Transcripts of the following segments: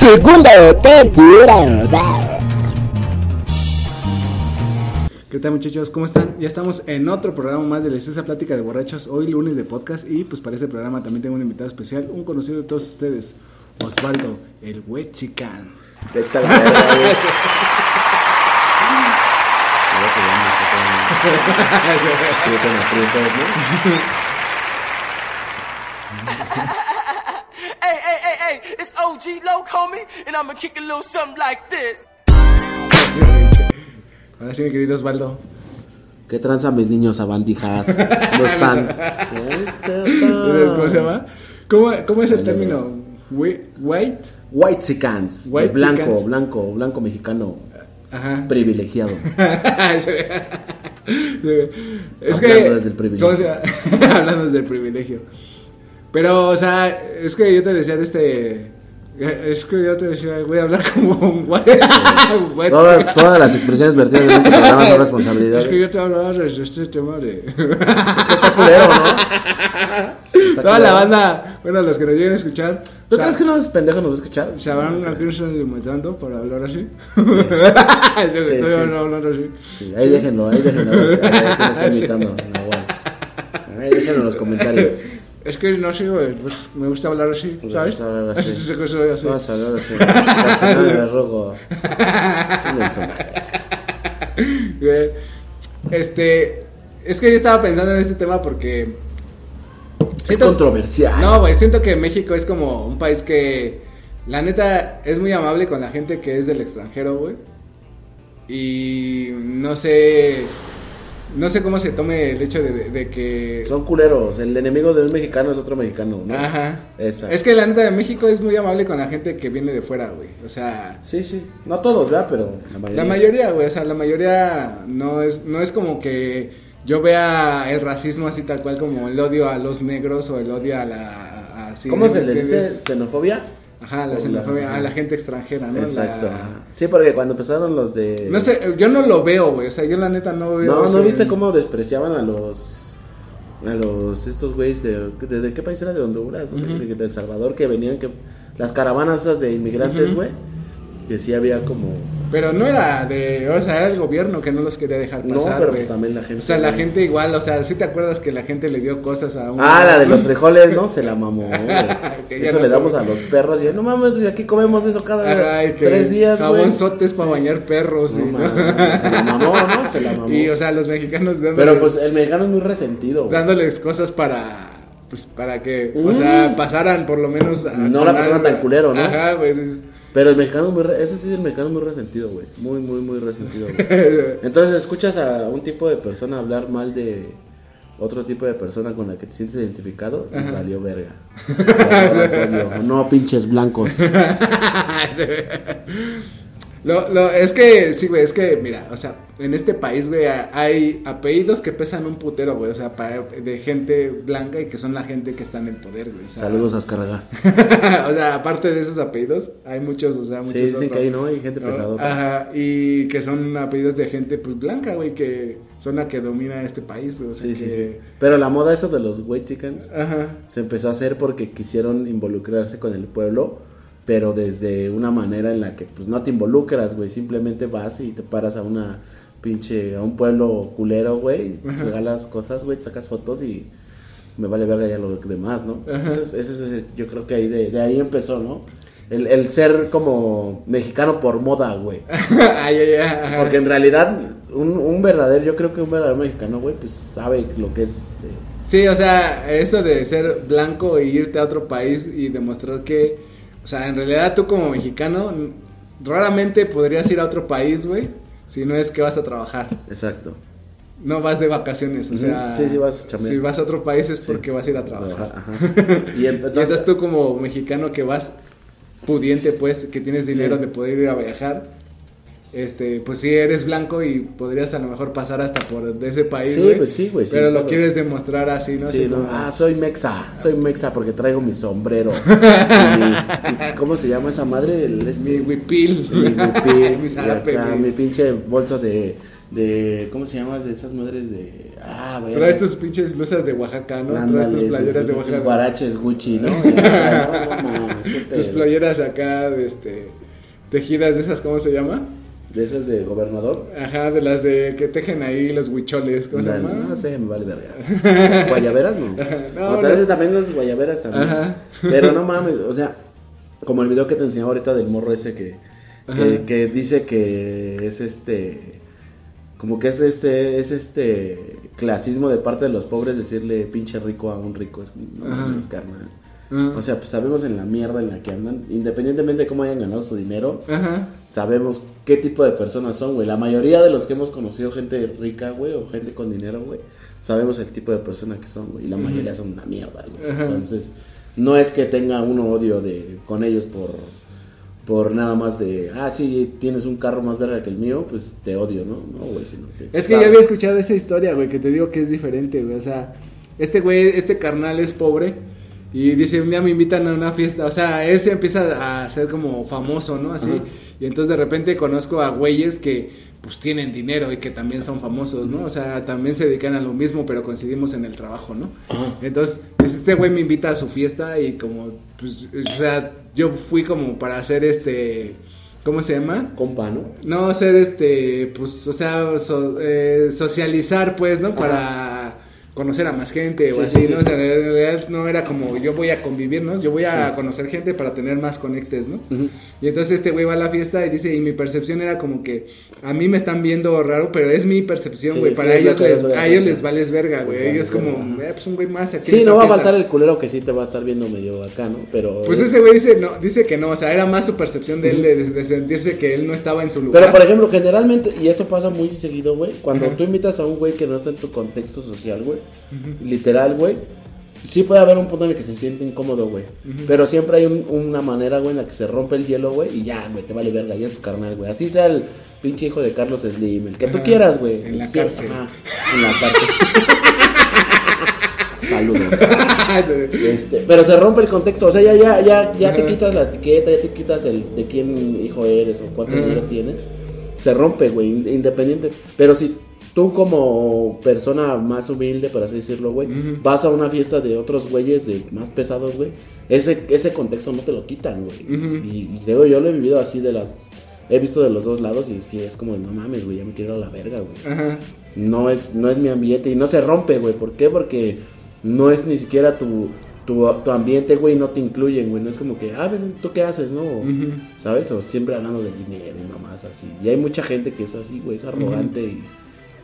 Segunda temporada. ¿Qué tal muchachos? ¿Cómo están? Ya estamos en otro programa más de la Esa Plática de Borrachos, hoy lunes de podcast y pues para este programa también tengo un invitado especial, un conocido de todos ustedes, Osvaldo, el Huechican. Aprietas, ¿no? hey, it's OG Loc, homie, and I'ma kick a little something like this. Ahora sí mi querido Osvaldo. ¿Qué tranza mis niños abandijas? ¿Cómo están? ¿Cómo se llama? ¿Cómo, cómo es el término? Whi- White. White Sicans. White blanco, Sicans. blanco, blanco mexicano. Ajá. Privilegiado. es Hablando que desde el privilegio. ¿cómo se llama? hablando desde el privilegio pero o sea es que yo te decía de este es que yo te decía voy a hablar como un Todas, todas las expresiones vertidas en este programa son responsabilidad. es que yo te hablaba de este tema de Está culero, ¿no? Está toda la culero. banda bueno los que nos lleguen a escuchar ¿Tú o sea, crees que no es pendejo nos va a escuchar? se habrán algunos limitando para hablar así yo Sí, estoy sí. hablando así Sí, ahí déjenlo, ahí déjenlo. Ahí que imitando. Nahual. Ahí déjenlo en los comentarios. Es que no sé, güey, pues me gusta hablar así, Me ¿sabes? gusta hablar así. Es que soy así. Vamos a hablar así. Casi no me rojo. Este, es que yo estaba pensando en este tema porque... Es controversial. No, güey, siento que México es como un país que, la neta, es muy amable con la gente que es del extranjero, güey. Y no sé, no sé cómo se tome el hecho de, de- de que... Son culeros. El enemigo de un mexicano es otro mexicano, ¿no? Ajá. Esa. Es que la neta de México es muy amable con la gente que viene de fuera, güey. O sea, Sí, sí. No todos, ¿verdad? Pero la mayoría. La mayoría, güey, o sea, la mayoría no es, no es como que yo vea el racismo así tal cual como el odio a los negros o el odio a la... a- ¿Cómo se le dice? ¿Xenofobia? Ajá, la xenofobia, a la gente extranjera, ¿no? Exacto. La-. Sí, porque cuando empezaron los de. No sé, yo no lo veo, güey, o sea, yo la neta no veo... No, ¿no viste cómo despreciaban a los. A los. Estos güeyes de. ¿De, de qué país era? De Honduras, de, de El Salvador, que venían. que Las caravanas esas de inmigrantes, güey. Que sí había como. Pero no era de, o sea, era el gobierno que no los quería dejar No, pasar, pero güey. pues también la gente, O sea, la gente igual, o sea, ¿sí te acuerdas que la gente le dio cosas a un... Ah, la de los frijoles, ¿no? Se la mamó, Eso no le damos a los perros. Y no mames, pues aquí comemos eso cada tres días. Jabonzotes para bañar perros. No y- se la mamó, ¿no? Se la mamó. Y, o sea, los mexicanos dándole- Pero pues el mexicano es muy resentido, güey. dándoles cosas para pues para que o Mm. sea pasaran por lo menos a- No la algo. tan culero, ¿no? ajá güey es- Pero el mexicano es muy, re- eso sí, el mexicano es muy resentido, güey. Muy, muy, muy resentido, güey. Entonces escuchas a un tipo de persona hablar mal de otro tipo de persona con la que te sientes identificado y Ajá. valió verga. No, pinches blancos. lo, lo, es que sí güey es que mira o sea en este país güey hay apellidos que pesan un putero güey o sea pa- de gente blanca y que son la gente que está en el poder güey o sea, Saludos a Azcárraga. o sea aparte de esos apellidos hay muchos o sea muchos Sí, otros. que hay, ¿no? Hay gente ¿no? pesada. Ajá, y que son apellidos de gente pues blanca, güey, que son la que domina este país, o sea, Sí, sí, sí. Pero la moda eso de los white chickens Ajá. se empezó a hacer porque quisieron involucrarse con el pueblo, pero desde una manera en la que pues no te involucras, güey, simplemente vas y te paras a una pinche a un pueblo culero, güey, regalas cosas, güey, sacas fotos y me vale verga ya lo demás, ¿no? Ese es, el- yo creo que ahí de, de ahí empezó, ¿no? El, el ser como mexicano por moda, güey. ay, ay, ay, ajá. Porque en realidad, un, un verdadero, yo creo que un verdadero mexicano, güey, pues sabe lo que es. eh, Sí, o sea, esto de ser blanco e irte a otro país y demostrar que, o sea, en realidad tú como mexicano raramente podrías ir a otro país, güey, si no es que vas a trabajar. exacto. No vas de vacaciones, o sea, Sí, sí, vas si vas a otro país es porque vas a ir a trabajar. Ajá. Y Y entonces, entonces tú como mexicano que vas pudiente, pues, que tienes dinero de poder ir a viajar. Este, pues sí eres blanco y podrías a lo mejor pasar hasta por de ese país, Sí, pues sí, güey, sí, Pero lo quieres demostrar así, ¿no? Sí, Así no, como- ah, soy mexa, soy mexa porque traigo mi sombrero. Mi- ¿Cómo se llama esa madre? El, este, mi huipil. mi huipil, mi y zarape, acá, güey. mi pinche bolso de, de, ¿cómo se llama? De esas madres de, ah, güey. Traes tus pinches blusas de Oaxaca, ¿no? Traes tus playeras de Tus Oaxaca. guaraches Gucci, ¿no? Acá, no, Tus playeras acá, de este, tejidas de esas, ¿cómo se llama? De esas de gobernador. Ajá, de las de que tejen ahí los huicholes, ¿cómo se llama? No sé, me vale verga. ¿Guayaberas no? No, o tal vez también los guayaberas también. Ajá. Pero no mames, o sea, como el video que te enseñaba ahorita del morro ese que, que, que dice que es este. Como que es este, es este clasismo de parte de los pobres decirle pinche rico a un rico. Es no mames, carnal. O sea, pues sabemos en la mierda en la que andan, independientemente de cómo hayan ganado su dinero, Ajá. sabemos qué tipo de personas son, güey. La mayoría de los que hemos conocido gente rica, güey, o gente con dinero, güey, sabemos el tipo de persona que son, güey. Y la mayoría son una mierda, güey. Entonces, no es que tenga uno odio de con ellos por por nada más de, ah, sí, tienes un carro más verga que el mío, pues te odio, ¿no? No, güey, sino que Es que sabes. ya había escuchado esa historia, güey, que te digo que es diferente, güey. O sea, este güey, este carnal es pobre y dice, un día me invitan a una fiesta. O sea, él se empieza a ser como famoso, ¿no? Así. Y entonces de repente conozco a güeyes que pues tienen dinero y que también son famosos, ¿no? O sea, también se dedican a lo mismo, pero coincidimos en el trabajo, ¿no? Entonces, pues este güey me invita a su fiesta y como, pues, o sea, yo fui como para hacer este, ¿cómo se llama? Compa, ¿no? No ser este, pues, o sea, so- eh, socializar, pues, ¿no? Para conocer a más gente o Sí, así, sí, sí, ¿no? O sea, en realidad no era como yo voy a convivir, ¿no? Yo voy a conocer gente para tener más conectes, ¿no? Y entonces este güey va a la fiesta y dice, y mi percepción era como que a mí me están viendo raro, pero es mi percepción, güey. para ellos les, a ellos les vales verga, güey. Ellos como, eh, pues un güey más aquí. Sí, no va a fiesta". faltar el culero que sí te va a estar viendo medio acá, ¿no? Pero Pues es- ese güey dice, no, dice que no, o sea, era más su percepción de él de, de sentirse que él no estaba en su lugar. Pero por ejemplo, generalmente, y esto pasa muy seguido, güey, cuando Ajá. tú invitas a un güey que no está en tu contexto social, güey, literal, güey, sí puede haber un punto en el que se siente incómodo, güey. Pero siempre hay un- una manera, güey, en la que se rompe el hielo, güey, y ya, güey, te vale verga, ya es tu carnal, güey. Así sea el pinche hijo de Carlos Slim, el que tú quieras, güey. En la Sí, cárcel. ajá, en la cárcel. Saludos. Este, pero se rompe el contexto, o sea, ya, ya, ya, ya te quitas la etiqueta, ya te quitas el de quién hijo eres o cuánto dinero tienes. Se rompe, güey, in- independiente. Pero si tú como persona más humilde, por así decirlo, güey, vas a una fiesta de otros güeyes de más pesados, güey, ese, ese contexto no te lo quitan, güey. Y, y digo, yo lo he vivido así de las... He visto de los dos lados y sí es como, no mames, güey, ya me quiero a la verga, güey Ajá. no es, no es mi ambiente y no se rompe, güey. ¿Por qué? Porque no es ni siquiera tu, tu, tu ambiente, güey, no te incluyen, güey. No es como que, ah, ven, ¿tú qué haces, no? ¿Sabes? O siempre hablando de dinero y mamás así. Y hay mucha gente que es así, güey, es arrogante y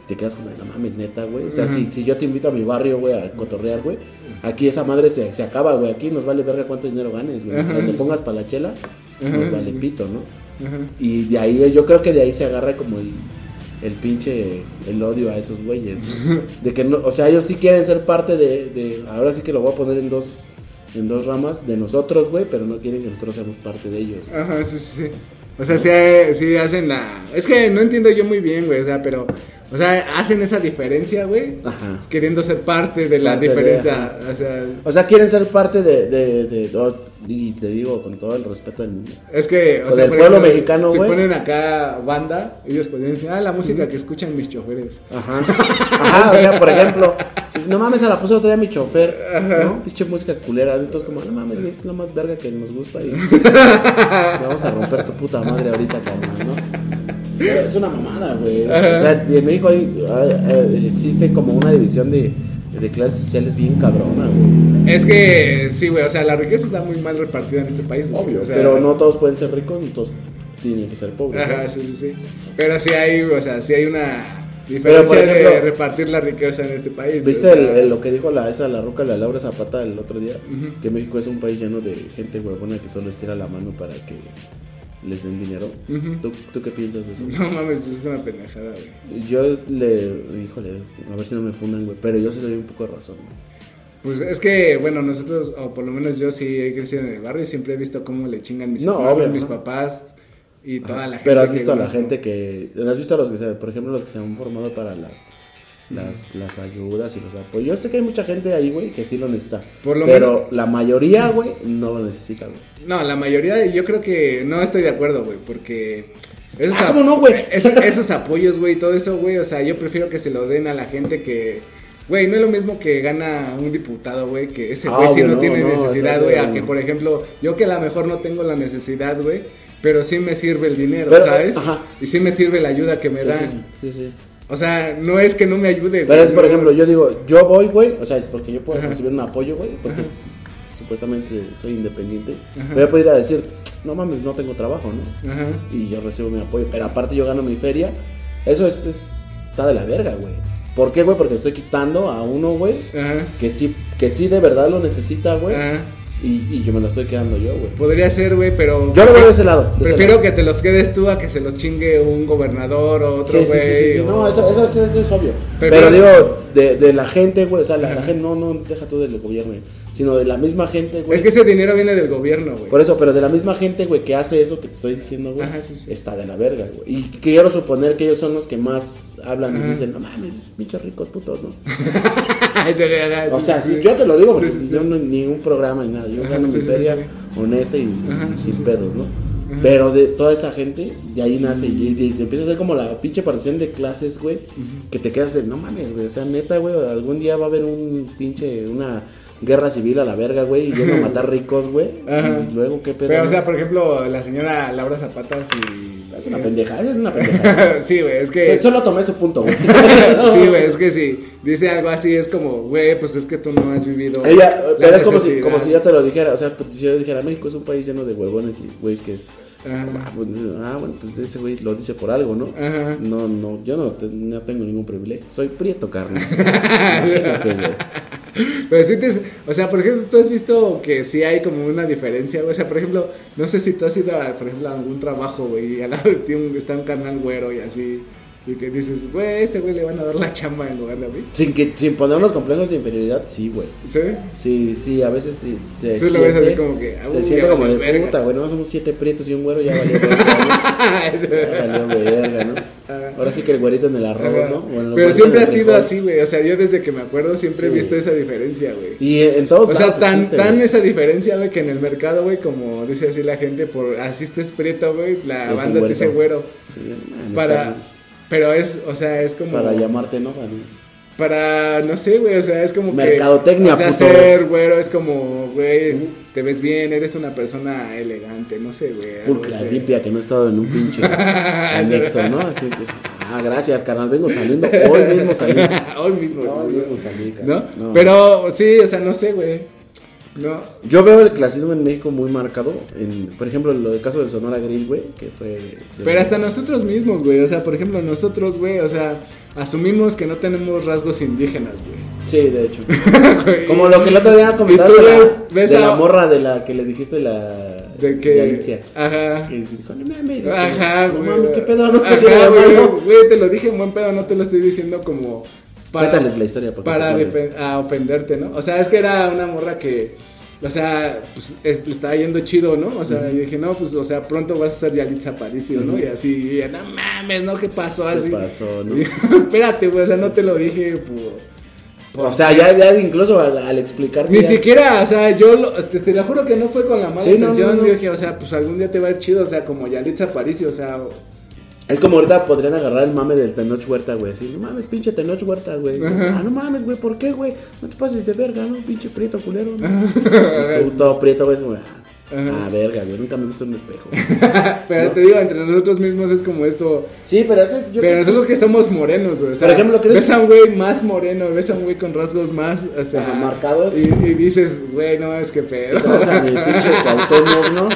te quedas como, no mames, neta, güey. O sea, si, si yo te invito a mi barrio, güey, a cotorrear, güey, aquí esa madre se, se acaba, güey. Aquí nos vale verga cuánto dinero ganes, güey. Mientras le pongas para la chela, nos vale pito, ¿no? Y de ahí, yo creo que de ahí se agarra como el, el pinche, el odio a esos güeyes, ¿no? De que no, o sea, ellos sí quieren ser parte de, de, ahora sí que lo voy a poner en dos, en dos ramas, de nosotros, güey, pero no quieren que nosotros seamos parte de ellos. Ajá, sí, sí, sí. O sea, sí, sí hacen la... Es que no entiendo yo muy bien, güey, o sea, pero... O sea, hacen esa diferencia, güey, queriendo ser parte de la Parte diferencia. o sea, O sea, quieren ser parte de, de, de- y te digo con todo el respeto del mundo. es que, o Con sea, el pueblo ejemplo, mexicano, si güey. ponen acá banda, ellos podrían decir, ah, la música que escuchan mis choferes. Ajá. Ajá, o sea, por ejemplo, si- no mames, se la puse otro día a mi chofer, ¿no? Pinche música culera. Entonces, como, no mames, es lo más verga que nos gusta y vamos a romper tu puta madre ahorita, cabrón, ¿no? Es una mamada, güey. O sea, en México hay- existe como una división de, de clases sociales bien cabrona, güey. Es que, sí, güey, o sea, la riqueza está muy mal repartida en este país. güey, Obvio, o sea, pero no todos pueden ser ricos, todos tienen que ser pobres. Ajá, ¿no? sí, sí, sí. Pero sí hay, o sea, sí hay una diferencia ejemplo, de repartir la riqueza en este país. ¿Viste o el- sea, el- lo que dijo la, esa, la roca, la Laura Zapata el otro día? Que México es un país lleno de gente huevona que solo estira la mano para que les den dinero. ¿Tú, tú qué piensas de eso? No mames, pues es una pendejada, güey. Yo le, híjole, a ver si no me fundan, güey, pero yo sí le doy un poco de razón, güey. Pues es que, bueno, nosotros, o por lo menos yo sí he crecido en el barrio y siempre he visto cómo le chingan mis No, obvio, mis ¿no? papás y toda la gente. Pero has que visto a la gente que. ¿Has visto a los que se, por ejemplo, los que se han formado para las. Las, las ayudas y los apoyos. Yo sé que hay mucha gente ahí, güey, que sí lo necesita. Por lo pero la mayoría, güey, no lo necesita, güey. No, la mayoría, yo creo que no estoy de acuerdo, güey, porque... Esos, Ah, ¿cómo no, güey? esos, esos apoyos, güey, todo eso, güey, o sea, yo prefiero que se lo den a la gente que... Güey, no es lo mismo que gana un diputado, güey, que ese Ah, güey sí obvio, no, no, tiene no, necesidad, güey, sí, a que, por ejemplo, yo que a lo mejor no tengo la necesidad, güey, pero sí me sirve el dinero, Pero, ¿sabes? ajá. Y sí me sirve la ayuda que me sí, dan. sí, sí, sí. O sea, no es que no me ayude, güey. Pero es, por no- ejemplo, yo digo, yo voy, güey, o sea, porque yo puedo Ajá. recibir un apoyo, güey, porque Ajá. supuestamente soy independiente. Ajá. Pero yo puedo ir a decir, no mames, no tengo trabajo, ¿no? Ajá. Y yo recibo mi apoyo, pero aparte yo gano mi feria. Eso es, es- está de la verga, güey. ¿Por qué, güey? Porque estoy quitando a uno, güey, Ajá. que sí, que sí de verdad lo necesita, güey. Y, y yo me lo estoy quedando yo, güey. Podría ser, güey, pero... Yo lo veo de ese lado. de ese Prefiero lado. que te los quedes tú a que se los chingue un gobernador o otro Sí, sí, güey. sí, sí, sí. o- No, eso, eso, eso- eso es obvio. Pero- Pero, digo, de, de la gente, güey, o sea, la, gente, no, no, deja tú del gobierno, güey, sino de la misma gente, güey. Es que ese dinero viene del gobierno, güey. Por eso, pero de la misma gente, güey, que hace eso que te estoy diciendo, güey, Ajá, sí, sí. está de la verga, güey. Y quiero suponer que ellos son los que más hablan Ajá. y dicen, no mames, pinches ricos putos, ¿no? O sea, si yo te lo digo, porque yo no ni un programa ni nada, yo Ajá, gano mi feria honesta y sin pedos, ¿no? Ajá. Pero de toda esa gente, de ahí nace y, y empieza a ser como la pinche partición de clases, güey, que te quedas de, no mames, güey, o sea, neta, güey, algún día va a haber un pinche, una guerra civil a la verga, güey, y yendo a matar ricos, güey, y luego, ¿qué pedo? Pero, o sea, por ejemplo, la señora Laura Zapata, sí. es una pendeja, es una pendeja. sí, güey, es que. Solo tomé su punto, güey. sí, güey, es que si dice algo así, es como, güey, pues es que tú no has vivido. Ella, la pero es como si, como si yo te lo dijera, o sea, pues, si yo dijera, México es un país lleno de huevones y güeyes que... Ah, pues, ah, bueno, pues ese güey lo dice por algo, ¿no? Ajá. No, no, yo no, te- no tengo ningún privilegio. Soy prieto, carne. Pero te, o sea, por ejemplo, tú has visto que sí hay como una diferencia, güey. O sea, por ejemplo, no sé si tú has ido, a, por ejemplo, a algún trabajo, güey, y al lado de ti un- está un canal güero y así, y que dices, güey, este güey le van a dar la chamba en lugar de a mí. Sin, que, sin ponernos complejos de inferioridad, sí, güey. ¿Sí? Sí, sí, a veces sí, se lo siente, ves así como que, ah, se uy, siente como de verga. puta, güey, no somos siete prietos y un güero, ya valió verga, ¿no? Ya valió verga, ¿no? Ahora sí que el güerito en el arroz. ¿no? Pero siempre ha sido así, güey. O sea, yo desde que me acuerdo siempre he visto esa diferencia, güey. Y en todos O sea, lados tan, existe, tan esa diferencia, güey, que en el mercado, güey, como dice así la gente, por así estés prieto, güey, la Es banda te dice güero. Sí, man, Para, pero es, o sea, es como... para llamarte, ¿no? Para- Para, no sé, güey, o sea, es como Mercadotecnia, que... O sea, ser güero es como, güey, te ves bien, eres una persona elegante, no sé, güey. Pulcra, limpia, que no he estado en un pinche anexo, ¿no? Así que, ah, gracias, carnal, vengo saliendo, hoy mismo salí. Hoy mismo. Hoy mismo salí, carnal. ¿No? Pero, sí, o sea, no sé, güey. No. Yo veo el clasismo en México muy marcado, en, por ejemplo, lo del caso del Sonora Grill, güey, que fue... Pero hasta nosotros mismos, güey. O sea, por ejemplo, nosotros, güey, o sea, asumimos que no tenemos rasgos indígenas, güey. Sí, de hecho. Como lo que el otro día comentaba Y tú de, la, de a- la morra de la que le dijiste la... De que. Alicia. Ajá. Que dijo, no mames. Ajá, no güey. mames, qué pedo, no Ajá, te güey? Güey, te lo dije en buen pedo, no te lo estoy diciendo como. Cuéntales la historia, Para se acuerden. defen- a ofenderte, ¿no? O sea, es que era una morra que. O sea, pues es- le estaba yendo chido, ¿no? O sea, yo dije, no, pues, o sea, pronto vas a ser Yalitza Aparicio, ¿no? Y así, y ella, no mames, ¿no? ¿Qué pasó? ¿Qué Así. pasó, no? Espérate, güey, o sea, no te lo dije por. por- O sea, ya, ya incluso al, al explicarte... Ni ya- siquiera, o sea, yo lo- te, te lo juro que no fue con la mala Sí, no, intención. no, no. Yo dije, o sea, pues algún día te va a ir chido, o sea, como Yalitza Aparicio, o sea, Es como ahorita podrían agarrar el mame del Tenoch Huerta, güey. Así, no mames, pinche Tenoch Huerta, güey. Ajá. Ah, no mames, güey, ¿por qué, güey? No te pases de verga, ¿no? Pinche prieto culero, tú todo prieto, güey, es como, ah. Ah, verga, güey, nunca me he visto en un espejo. pero te digo, entre nosotros mismos es como esto. Sí, pero eso es... Yo pero nosotros que somos morenos, güey. O sea, Por ejemplo, ¿crees ves a un güey más moreno, ves a un güey con rasgos más, o sea, Ajá, marcados. Y, y dices, güey, no, es que pedo. a mi pinche ¿no?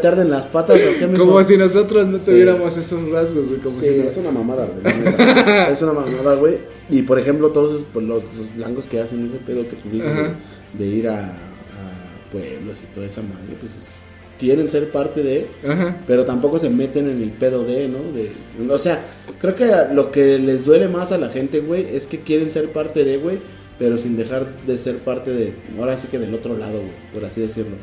Tarde en las patas, ¿o qué, mijo? Como si nosotros no Sí. tuviéramos esos rasgos, güey. Como Sí, si no- es una mamada, güey. es una mamada, güey. Y por ejemplo, todos esos, pues, los, los blancos que hacen ese pedo que te digo de, de ir a, a pueblos y toda esa madre, pues es- quieren ser parte de, Ajá. pero tampoco se meten en el pedo de, ¿no? De, o sea, creo que lo que les duele más a la gente, güey, es que quieren ser parte de, güey, pero sin dejar de ser parte de, ahora sí que del otro lado, güey, por así decirlo.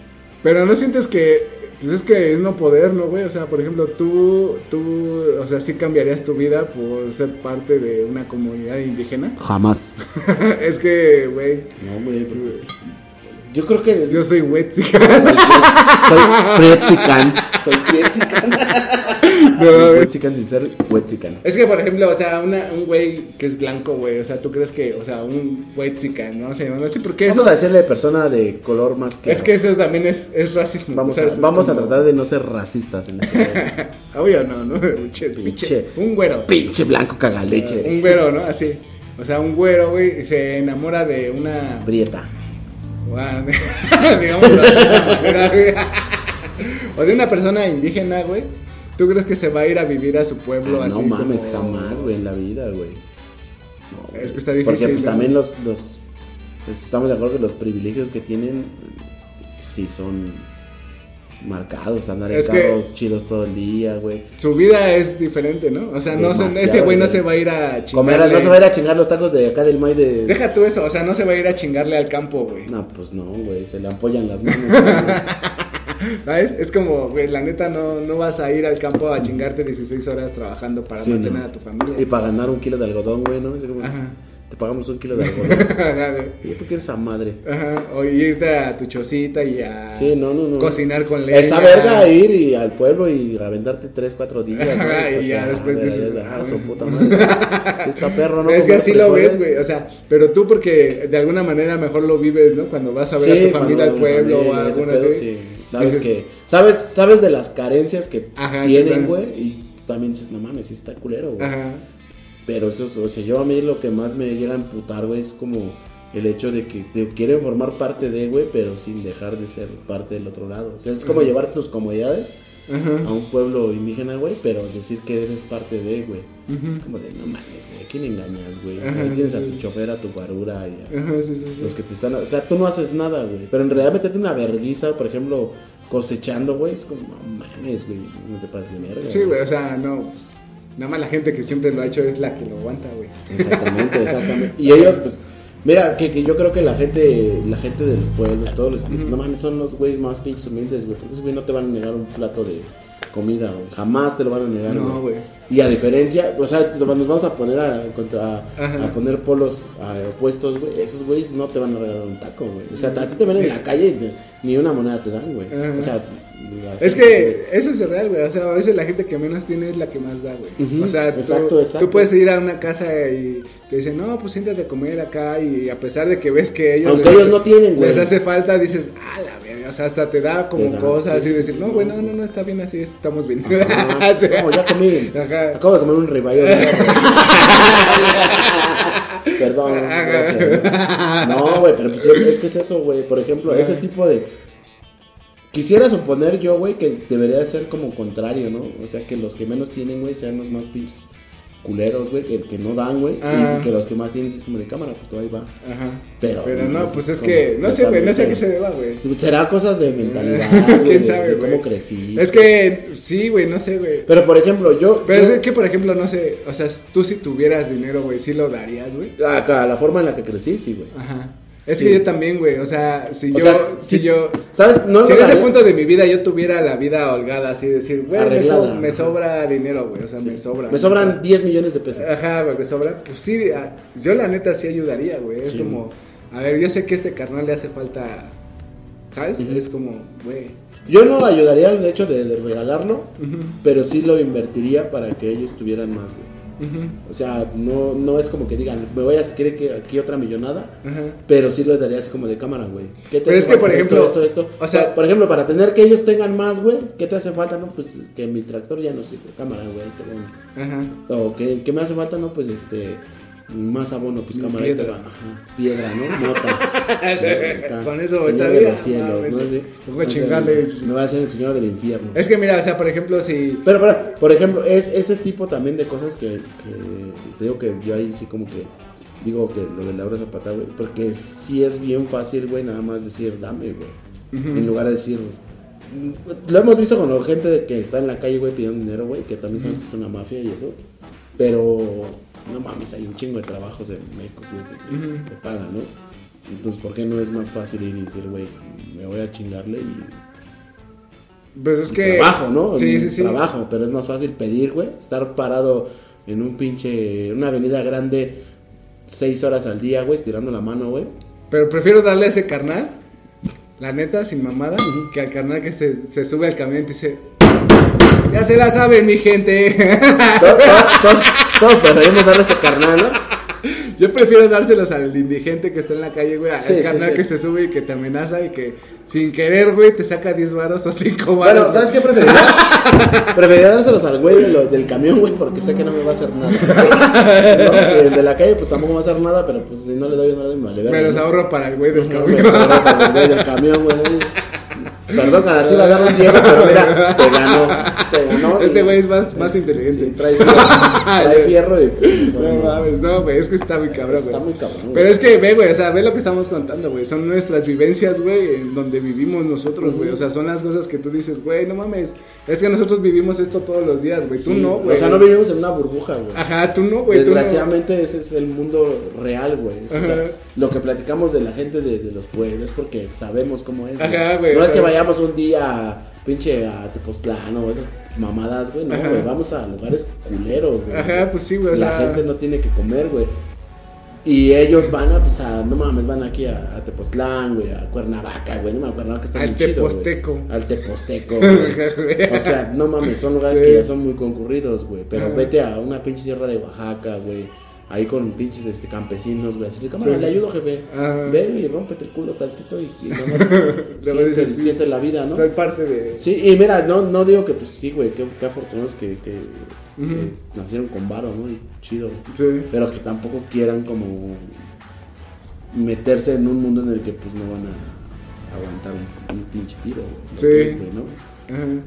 Pero no sientes que, pues es que es no poder, ¿no, güey? O sea, por ejemplo, tú, tú, o sea, sí cambiarías tu vida por ser parte de una comunidad indígena. Jamás. es que, güey, No, güey, porque- yo creo que yo soy Wetzi. soy Prietzican. Soy Prietzican. No, güey. Prietzican sin ser Wetzican. Es que, por ejemplo, o sea, una, un güey que es blanco, güey, o sea, tú crees que, o sea, un Wetzica, ¿no? O sea, no sé por qué eso. Vamos a decirle persona de color más claro. Es que eso también es, es racismo. Vamos, a, tratar de no ser racistas en este. Obvio, no, no, pinche, Pinche- pinche, un güero. Pinche blanco cagaleche. Un güero, ¿no? Así. O sea, un güero, güey, se enamora de una. Brieta. Digámoslo de esa manera, güey. O de una persona indígena, güey. ¿Tú crees que se va a ir a vivir a su pueblo Ah, así? no mames, como- jamás, güey, en la vida, güey. No. Es que está difícil, Porque pues ¿no? también los, los pues, estamos de acuerdo que los privilegios que tienen sí son marcados, andar en Es carros chidos todo el día, güey. Su vida es diferente, ¿no? O sea, no se- ese güey no se va a ir a Comer, chingarle. no se va a ir a chingar los tacos de acá del May de... Deja tú eso, o sea, no se va a ir a chingarle al campo, güey. No, pues no, güey, se le ampollan las manos. ¿Sabes? Es como, güey, la neta no, no vas a ir al campo a chingarte 16 horas trabajando para Sí, mantener no. a tu familia. Y para ganar un kilo de algodón, güey, ¿no? Es como, Ajá. Te pagamos un kilo de algodón. ¿Y por qué eres esa madre? Ajá, o irte a tu chocita y a Sí, no, no, no. cocinar con leña. Está verga ir y al pueblo y aventarte 3, 4 días. ¿no? Ajá, y Porque, ya ah, después dices, Ah, ah, su puta madre. Sí está perro, ¿no? es que así lo ves, güey, o sea, pero tú porque de alguna manera mejor lo vives, ¿no? Cuando vas a ver Sí, a tu familia al pueblo o ese alguna pedo, así. sí. Sabes dices, que sabes sabes de las carencias que Ajá, sí, tienen, claro. güey, y también dices, "No mames, sí está culero, güey." Ajá. Pero eso, es- o sea, yo a mí lo que más me llega a emputar, güey, es como el hecho de que te quieren formar parte de, güey, pero sin dejar de ser parte del otro lado. O sea, es como llevar tus comodidades a un pueblo indígena, güey, pero decir que eres parte de, güey. Ujú. Es como de, no mames, güey, ¿a quién engañas, güey? O sea, ahí tienes sí, a sí. tu chofer, a tu guarura y a sí, sí, sí. los que te están... O sea, tú no haces nada, güey. Pero en realidad meterte una verguiza, por ejemplo, cosechando, güey, es como, no mames, güey, no te pases de mierda. Sí, güey, o sea, no. pues, nada más la gente que siempre lo ha hecho es la que lo aguanta, güey. Exactamente, exactamente. Y ellos, pues, mira, que, que yo creo que la gente, la gente del pueblo, todos los, no mames, son los güeyes más pinches humildes, güey. Porque esos güey no te van a negar un plato de comida, güey. Jamás te lo van a negar, No, güey. Y a diferencia, o sea, nos vamos a poner a, contra, a poner polos a, opuestos, güey. Esos güeyes no te van a regalar un taco, güey. O sea, a ti te ven en la calle y te- ni una moneda te dan, güey. O sea, Es que eso es real, güey. O sea, a veces la gente que menos tiene es la que más da, güey. O sea, tú- exacto, tú, exacto. puedes ir a una casa y te dicen, no, pues siéntate a comer acá. Y a pesar de que ves que ellos. Aunque les ellos no tienen, güey. Les hace falta, dices, ah, la verga. O sea, hasta te da como Te da, cosas sí. y decir, no, güey, no, no, no, está bien así, estamos bien. Ajá, Sí. como ya comí. Acabo de comer un ribayo. Perdón, Ajá. gracias. No, güey, pero pues es que es eso, güey. Por ejemplo, ese tipo de. Quisiera suponer yo, güey, que debería de ser como contrario, ¿no? O sea, que los que menos tienen, güey, sean los más pinches culeros, güey, que, que no dan, güey. Ah. Y que los que más tienen sí es como de cámara, pues tú ahí va. Ajá. Pero- Pero no, pues, pues es que, no sé, güey, no sé a qué se deba, güey. Será cosas de mentalidad, ¿Quién sabe, güey? cómo crecí. Es que, sí, güey, no sé, güey. Pero por ejemplo, yo. Pero yo- es que, por ejemplo, no sé, o sea, tú si tuvieras dinero, güey, ¿sí lo darías, güey? Acá, la forma en la que crecí, sí, güey. Ajá. Es Sí. que yo también, güey, o sea, si O yo, sea, si si- yo, ¿Sabes? No si en este punto de mi vida yo tuviera la vida holgada, así decir, güey, me, Arreglada. so- me sobra dinero, güey, o sea, me sobra. Me sobran 10 millones de pesos. Ajá, güey, me sobra. Pues sí, yo la neta sí ayudaría, güey. Es Sí. como, a ver, yo sé que a este carnal le hace falta, ¿sabes? Es como, güey. Yo no ayudaría al hecho de, regalarlo, pero sí lo invertiría para que ellos tuvieran más, güey. O sea, no, no es como que digan, me voy a quiere que aquí otra millonada, pero sí lo daría así como de cámara, güey. ¿Qué te Pero hace es que, por falta? Esto, ejemplo, esto, esto. o sea- por, por ejemplo, para tener que ellos tengan más, güey, ¿qué te hace falta? No, pues que mi tractor ya no sirve, cámara, güey. te. O que, ¿qué me hace falta? No, pues este, más abono, pues te Piedra. Ajá, piedra, ¿no? Mota. Con eso ahorita de los cielos. ¿no? Sí. Voy a No chingarle. Me va a hacer el señor del infierno. Es que mira, o sea, por ejemplo, si... Pero, pero, por ejemplo, es ese tipo también de cosas que, que te digo que yo ahí sí como que digo que lo de Laura Zapata, güey, porque sí es bien fácil, güey, nada más decir, dame, güey. En lugar de decir, mm, lo hemos visto con la gente que está en la calle, güey, pidiendo dinero, güey, que también sabes que es una mafia y eso. Pero no mames, hay un chingo de trabajos en México, güey, que te- pagan, ¿no? Entonces, ¿por qué no es más fácil ir y decir, güey, me voy a chingarle y Pues es y que. trabajo, ¿no? Sí, sí, sí. Trabajo, pero es más fácil pedir, güey, estar parado en un pinche, una avenida grande seis horas al día, güey, estirando la mano, güey. Pero prefiero darle a ese carnal, la neta, sin mamada, que al carnal que se, se sube al camión y dice: Ya se la saben, mi gente. Todos- todos preferimos darle ese carnal, ¿no? Yo prefiero dárselos al indigente que está en la calle, güey. Al Sí, carnal sí. que se sube y que te amenaza y que sin querer, güey, te saca 10 varos o 5 varos. Bueno, ¿sabes qué preferiría? preferiría dárselos al güey de lo- del camión, güey, porque sé que no me va a hacer nada. ¿No? El de la calle, pues tampoco me va a hacer nada, pero pues si no le doy, no le doy, me vale Me los ahorro para el güey del No, camión. me agarro para el güey del camión, güey. Perdón, canal, iba a dar un Diego, pero mira, te ganó. Te ganó. Y- güey es más, más inteligente. Sí, trae fierro, trae fierro y. pues, No mames, no, güey, es que está muy cabrón, Está güey. muy cabrón. Pero es que ve, güey, o sea, ve lo que estamos contando, güey. Son nuestras vivencias, güey, en donde vivimos nosotros, güey. O sea, son las cosas que tú dices, güey, no mames. Es que nosotros vivimos esto todos los días, güey. Tú Sí, no, güey. O sea, no vivimos en una burbuja, güey. Ajá, tú no, güey. no. Desgraciadamente ese es el mundo real, güey. O sea. Lo que platicamos de la gente de, de los pueblos porque sabemos cómo es. Ajá, güey, No o es que vayamos un día pinche a Tepoztlán o esas mamadas, güey. No, Ajá. güey. Vamos a lugares culeros, güey. Ajá, pues sí, güey, o La sea- gente no tiene que comer, güey. Y ellos van a, pues, a, no mames, van aquí a, a Tepoztlán, güey, a Cuernavaca, güey, no me acuerdo que está Al chido, güey. Teposteco. Al Teposteco, güey. O sea, no mames, son lugares Sí. que ya son muy concurridos, güey. Pero Ajá. vete a una pinche sierra de Oaxaca, güey. Ahí con pinches este, campesinos, güey. Así de cámara, Sí. le ayudo, jefe. Ven y rómpete el culo tantito y, y nada más siente, sí, siente la vida, ¿no? Soy parte de. Sí, y mira, no, no digo que pues sí, güey, qué, qué afortunados que, que, nacieron con varo, ¿no? Y chido. Sí. Pero que tampoco quieran como meterse en un mundo en el que pues no van a aguantar un, un pinche tiro, güey, Sí. que es, güey, ¿no? Ajá.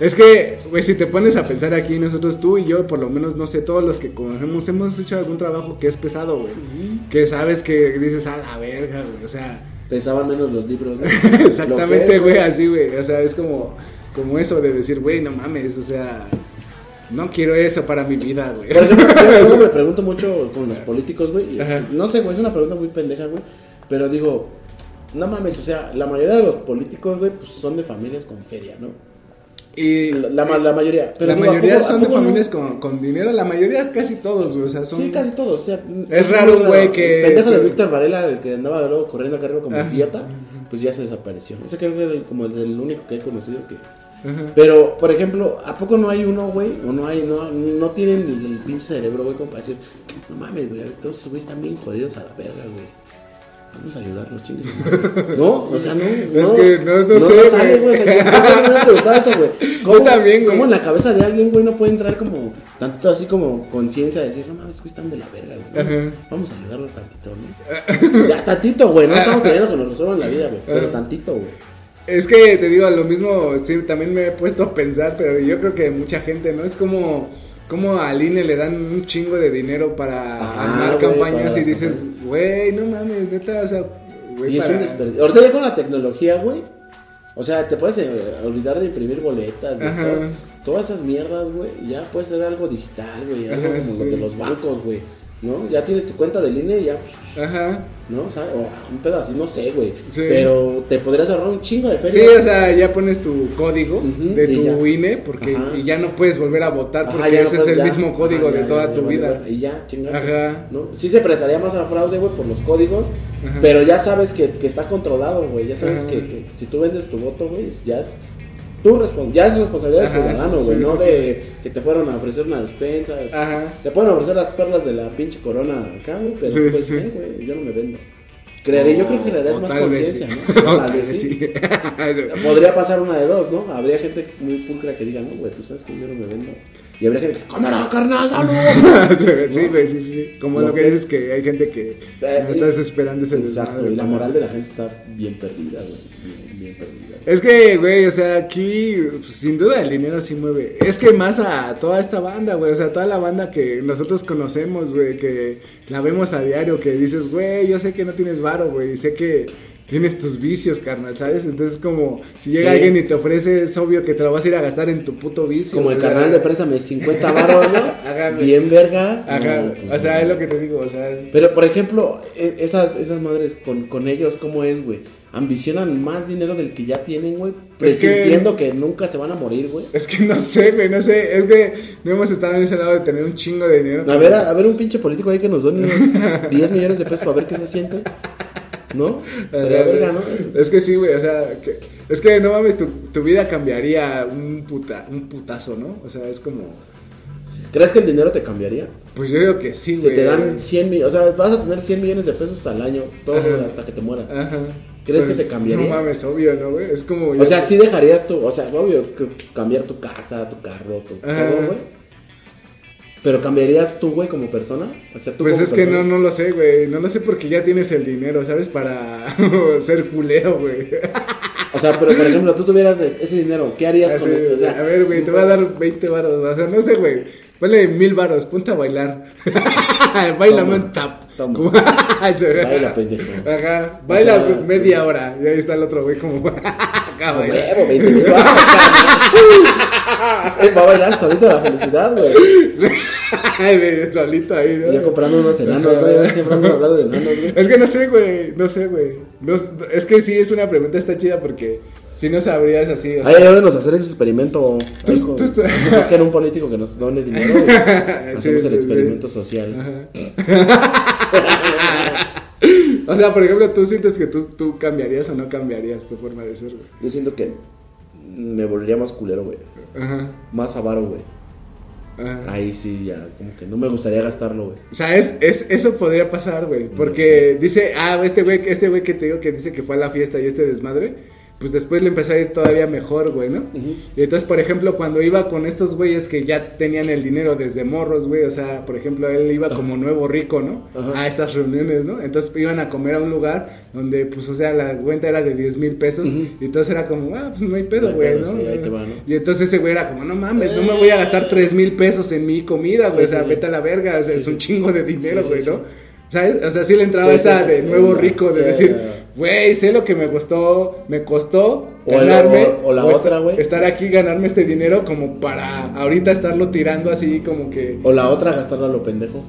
Es que, güey, si te pones a pensar aquí, nosotros, tú y yo, por lo menos, no sé, todos los que conocemos, hemos hecho algún trabajo que es pesado, güey. Que sabes que dices, a la verga, güey. O sea, Pesaban menos los libros, ¿no? exactamente, güey, así, güey. O sea, es como, como eso de decir, güey, no mames, o sea, no quiero eso para mi vida, güey. Por ejemplo, yo me pregunto mucho con los políticos, güey. No sé, güey, es una pregunta muy pendeja, güey. Pero digo, no mames, o sea, la mayoría de los políticos, güey, pues son de familias con feria, ¿no? Y La, la, la mayoría. Pero la digo, ¿a mayoría poco- son de poco no? familias con, con dinero, la mayoría casi todos, güey. O sea, son. Sí, casi todos. O sea, Es raro un güey que- El pendejo de Víctor Varela, el que andaba luego corriendo acá arriba como Ajá. idiota, pues ya se desapareció. Ese creo que era como el, el único que he conocido que. Ajá. Pero, por ejemplo, ¿a poco no hay uno, güey? O no hay, no, no tienen el, el pinche cerebro, güey, como para decir, no mames, güey, todos esos güeyes están bien jodidos a la verga, güey. Vamos a ayudarlos, chingues. su madre". No, o sea, no. no que no- no sé, sale, güey. O sea, yo, yo siempre me he preguntado eso, güey. ¿Cómo, también, güey. ¿Cómo en la cabeza de alguien, güey, no puede entrar como, tanto así como conciencia de decir, no mames, güey, están de la verga, güey. Ajá. Vamos a ayudarlos tantito, ¿no? Ya, tantito, güey. No estamos pidiendo que nos resuelvan la vida, güey. Pero tantito, güey. Es que te digo, lo mismo, sí, también me he puesto a pensar, pero yo creo que mucha gente, ¿no? Es como, como al INE le dan un chingo de dinero para Ajá, armar campañas para y dices, güey, no mames, neta, o sea, güey, para... un desperdicio. Ahorita ya con la tecnología, güey. O sea, te puedes eh, olvidar de imprimir boletas, de todas, todas esas mierdas, güey. Ya puede ser algo digital, güey. Algo Ajá, como sí. lo de los bancos, güey. ¿No? Ya tienes tu cuenta de línea y ya, pues, Ajá. ¿no? O sea, o un pedo así, no sé, güey. Sí. Pero te podrías ahorrar un chingo de Sí, feria. o sea, ya pones tu código de tu ya. INE porque Ajá. y ya no puedes volver a votar Ajá, porque no ese es el ya. mismo código Ajá, de toda tu vida. Y ya, chingaste. Ajá. ¿no? Sí se prestaría más al fraude, güey, por los códigos. Pero ya sabes que, que está controlado, güey. Ya sabes que, que si tú vendes tu voto, güey, ya es tu respon- ya es responsabilidad del Ajá, ciudadano, sí, güey. sí, no sí, de que te fueron a ofrecer una despensa. Ajá. Te pueden ofrecer las perlas de la pinche corona acá, güey, pero tú decir, "Eh, güey, yo no me vendo. Creeré, yo creo que creerías O más conciencia. ¿no? O Tal vez sí. Podría pasar una de dos, ¿no? Habría gente muy pulcra que diga, no, güey, tú sabes que yo no me vendo. Y habría gente que dice, ¡cámara, carnal, dalo! sí, güey, sí, sí. Como Lo lo que dices que hay gente que Eh, no estás esperando ese Exacto, desmadre, y la ¿no? moral de la gente está bien perdida, güey. Bien, bien perdida. Es que, güey, o sea, aquí pues, sin duda el dinero sí mueve. Es que más a toda esta banda, güey, o sea, toda la banda que nosotros conocemos, güey, que la vemos a diario, que dices, güey, yo sé que no tienes varo, güey, y sé que tienes tus vicios, carnal, ¿sabes? Entonces, como si llega Sí. alguien y te ofrece, es obvio que te lo vas a ir a gastar en tu puto vicio. Como el o sea, carnal de préstame 50 baros, ¿no? Ajá. Bien verga. Ajá, No, pues, o sea, es lo que te digo, o sea, es- Pero, por ejemplo, e- esas, esas madres con, con ellos, ¿cómo es, güey? Ambicionan más dinero del que ya tienen, güey. Pues que- Presintiendo que... nunca se van a morir, güey. es que no sé, güey, no sé, es que no hemos estado en ese lado de tener un chingo de dinero. A ver, a, a ver un pinche político ahí que nos done unos 10 millones de pesos para ver qué se siente. ¿No? Estaría verga, ¿no? Es que sí, güey, o sea, que- es que no mames, tu, tu vida cambiaría un, puta, un putazo, ¿no? O sea, es como, ¿Crees que el dinero te cambiaría? pues yo digo que sí, Si güey. te dan 100 millones, o sea, vas a tener 100 millones de pesos al año, todo Ajá. hasta que te mueras. Ajá. ¿Crees Pues, que te cambiaría? No mames, obvio, ¿no, güey? Es como... O sea, sí dejarías tu, o sea, obvio, cambiar tu casa, tu carro, tu todo, güey. Pero cambiarías tú, güey, como persona? O sea, tú Pues como es que no, no lo sé, güey. No lo sé porque ya tienes el dinero, ¿sabes? Para ser culero, güey. O sea, pero por ejemplo, tú tuvieras es- ese dinero, ¿qué harías con eso? O sea, a ver, güey, te voy a dar 20 varos. O sea, no sé, güey. Ponle mil varos, ponte a bailar. Bailame un tap. toma. Baila, pendejo. Ajá, baila sea, media hora. Y ahí está el otro, güey, como. Acá, A baila. huevo, 20 mil baros, carnal. Él va a bailar solito la felicidad, güey. Ay, güey, solito ahí, ¿no? Ya comprando unos enanos, ¿no? Ya siempre ando hablando de enanos, güey. Es que no sé, güey, no sé, güey. No- es que sí es una pregunta, está chida porque si no sabrías así, o sea, ayúdenos a hacer ese experimento. Tú- Ahí con- tú Busquen un político que nos done dinero y hacemos Sí, el experimento sí. social. o sea, por ejemplo, tú sientes que tú, tú cambiarías o no cambiarías tu forma de ser, güey. Yo siento que me volvería más culero, güey. Ajá, Más avaro, güey. ajá. Ahí sí, ya, como que no me gustaría gastarlo, güey. O sea, es, es, eso podría pasar, güey. Porque dice, ah, este güey, este güey que te digo que dice que fue a la fiesta y este desmadre, pues después le empezó a ir todavía mejor, güey, ¿no? Y entonces, por ejemplo, cuando iba con estos güeyes que ya tenían el dinero desde morros, güey, o sea, por ejemplo, él iba como nuevo rico, ¿no? A estas reuniones, ¿no? Entonces iban a comer a un lugar donde, pues, o sea, la cuenta era de 10 mil pesos y entonces era como, ah, pues no hay No pedo, hay güey, pedo, ¿no? sí, ahí te va, ¿no? Y entonces ese güey era como, no mames, no me voy a gastar 3 mil pesos en mi comida, güey, Sí, o sea, sí, vete a la verga, o sea, es un chingo de dinero, güey, ¿no? sí. ¿Sabes? O sea, sí le entraba esa de nuevo rico, de decir. Güey, sé lo que me costó, me costó O la- ganarme. o- o la est- otra, güey. Estar aquí, ganarme este dinero como para ahorita estarlo tirando así como que, O la otra, gastarlo a lo pendejo.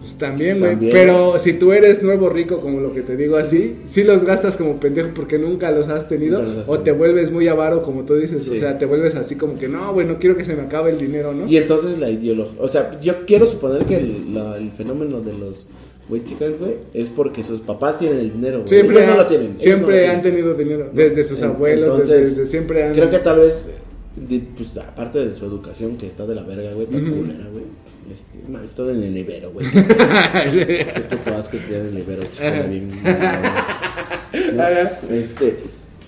pues también, güey. Pero si tú eres nuevo rico, como lo que te digo así, sí los gastas como pendejo porque nunca los has tenido. Nunca los has o te vuelves muy avaro, como tú dices. O sea, te vuelves así como que, no, güey, no quiero que se me acabe el dinero, ¿no? Y entonces la ideología, o sea, yo quiero suponer que el, la- el fenómeno de los güey chicas, güey, es porque sus papás tienen el dinero, güey. Siempre, Ellos no han- lo tienen. ellos siempre no lo han tienen. tenido dinero. ¿no? Desde sus abuelos, entonces, desde, desde siempre han. Creo que tal vez, pues aparte de su educación que está de la verga, güey, tan Ujú. culera, güey. Este, man, estoy en el Ibero, güey. Qué puto asco estudiar en el Ibero, bien. ¿no? Este,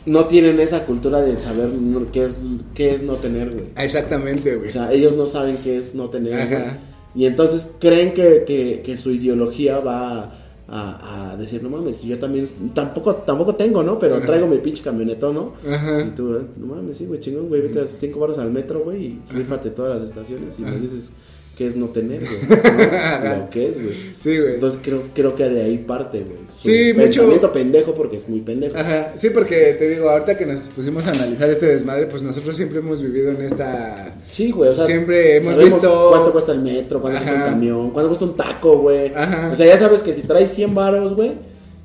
no tienen esa cultura de saber no- qué es, qué es no tener, güey. Exactamente, güey. O sea, ellos no saben qué es no tener. Ajá. güey. Y entonces creen que, que, que su ideología va a, a decir, no mames, que yo también, tampoco, tampoco tengo, ¿no? Pero Ajá. traigo mi pinche camionetón, ¿no? Ajá. Y tú, no mames, sí, güey, chingón, güey, vete a cinco baros al metro, güey, y rífate todas las estaciones y me dices qué es no tener, güey. ¿no? Lo que es, güey. Sí, güey. Entonces creo, creo que de ahí parte, güey. Sí, mucho- pensamiento pendejo porque es muy pendejo. Ajá, sí, porque te digo, ahorita que nos pusimos a analizar este desmadre, pues nosotros siempre hemos vivido en esta... Sí, güey, o sea, Siempre hemos visto- cuánto cuesta el metro, cuánto cuesta Ajá. un camión, cuánto cuesta un taco, güey. Ajá. O sea, ya sabes que si traes 100 varos, güey,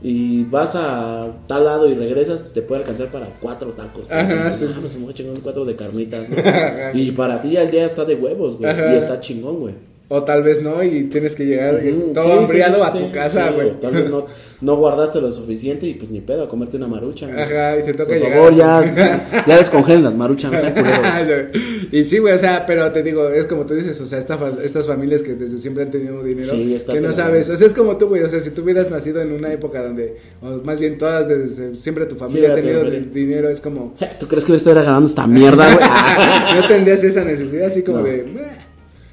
y vas a tal lado y regresas, pues te puede alcanzar para cuatro tacos. Ajá, sí, sí. cuatro de carnitas, ¿no? Y para ti ya el día está de huevos, güey, Ajá. y está chingón, güey. O tal vez no, y tienes que llegar Ujú, todo sí, hambriado sí, a sí, tu casa, güey. Tal vez no, no guardaste lo suficiente y pues ni pedo, a comerte una marucha. güey. Ajá, y te toca Por llegar. favor, así. ya, ya descongelen las maruchas, no sean culeros. y sí, güey, o sea, pero te digo, es como tú dices, o sea, esta fa- estas familias que desde siempre han tenido dinero, está que no sabes, o sea, es como tú, güey, o sea, si tú hubieras nacido en una época donde, o más bien todas, desde siempre tu familia ha tenido dinero, es como, ¿Tú crees que yo estuviera ganando esta mierda, güey? no tendrías esa necesidad así como No. de.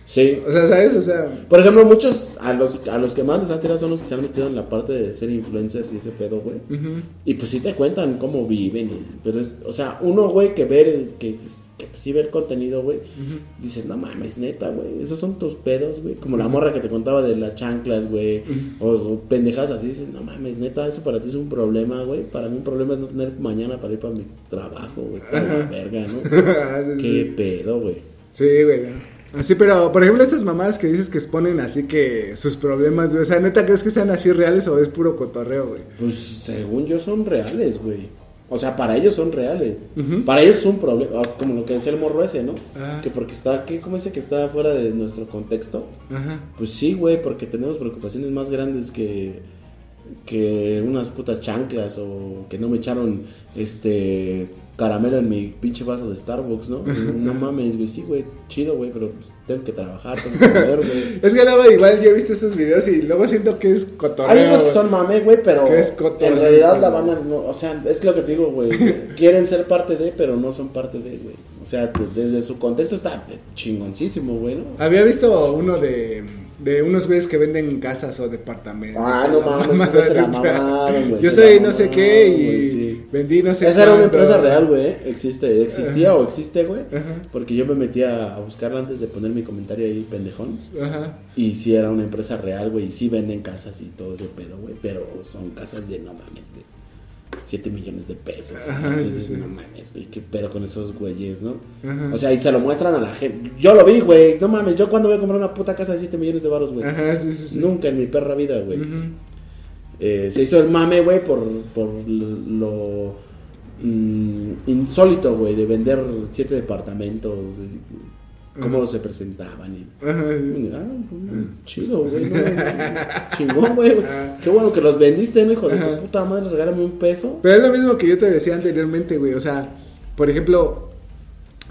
Sí. o sea, ¿sabes? O sea, Por ejemplo, muchos a los, a los que más les han tirado son los que se han metido en la parte de ser influencers y ese pedo, güey. Y pues sí te cuentan cómo viven. y- pero es, o sea, uno, güey, que ver el- que que sí ve el contenido, güey, dices, no mames, neta, güey, esos son tus pedos, güey. Como la morra que te contaba de las chanclas, güey, o, o pendejas así, dices, no mames, neta, eso para ti es un problema, güey. Para mí un problema es no tener mañana para ir para mi trabajo, güey. Verga, ¿no? Ah, sí. Qué pedo, güey. Sí, güey. Así, pero por ejemplo, estas mamadas que dices que exponen así que sus problemas, güey. O sea, neta, ¿crees que sean así reales o es puro cotorreo, güey? Pues según yo son reales, güey. O sea, para ellos son reales. Para ellos es un problema. Como lo que decía el morro ese, ¿no? Ah. Que porque está, ¿qué? ¿cómo dice que está fuera de nuestro contexto? Ajá. Pues sí, güey, porque tenemos preocupaciones más grandes que, que unas putas chanclas o que no me echaron este caramelo en mi pinche vaso de Starbucks, ¿no? No mames, güey, sí, güey, chido, güey, pero pues, tengo que trabajar, tengo que comer, güey. Es que luego igual yo he visto esos videos y luego siento que es cotorreo. Hay unos que son mame, güey, pero Que es cotorreo, en realidad la banda, no, o sea, es lo que te digo, güey. quieren ser parte de, pero no son parte de, güey. O sea, de- desde su contexto está chingoncísimo, güey, ¿no? Había visto uno de, de unos güeyes que venden casas o departamentos. Ah, no mames, se la de- mamaron, güey, Yo soy no sé qué y sí. vendí no sé Esa era una empresa real, güey. Existe, existía o existe, güey. Porque yo me metía a buscarla antes de poner mi comentario ahí, pendejón. Ajá. Y sí era una empresa real, güey. Y sí venden casas y todo ese pedo, güey. Pero son casas de, no mames, de 7 millones de pesos. Ajá, sí, sí. No mames, güey. ¿Qué pedo con esos güeyes, no? Ajá. O sea, y se lo muestran a la gente. Yo lo vi, güey. No mames, yo cuando voy a comprar una puta casa de 7 millones de baros, güey. Ajá, sí, sí, sí. Nunca en mi perra vida, güey. Eh, se hizo el mame, güey, por, por lo mm, insólito, güey, de vender siete departamentos, cómo Ajá. se presentaban. Y, Ajá, sí. Ah, mm, chido, güey. no, chingón, güey. Qué bueno que los vendiste, ¿no, hijo de tu puta madre? Regálame un peso. Pero es lo mismo que yo te decía anteriormente, güey. O sea, por ejemplo,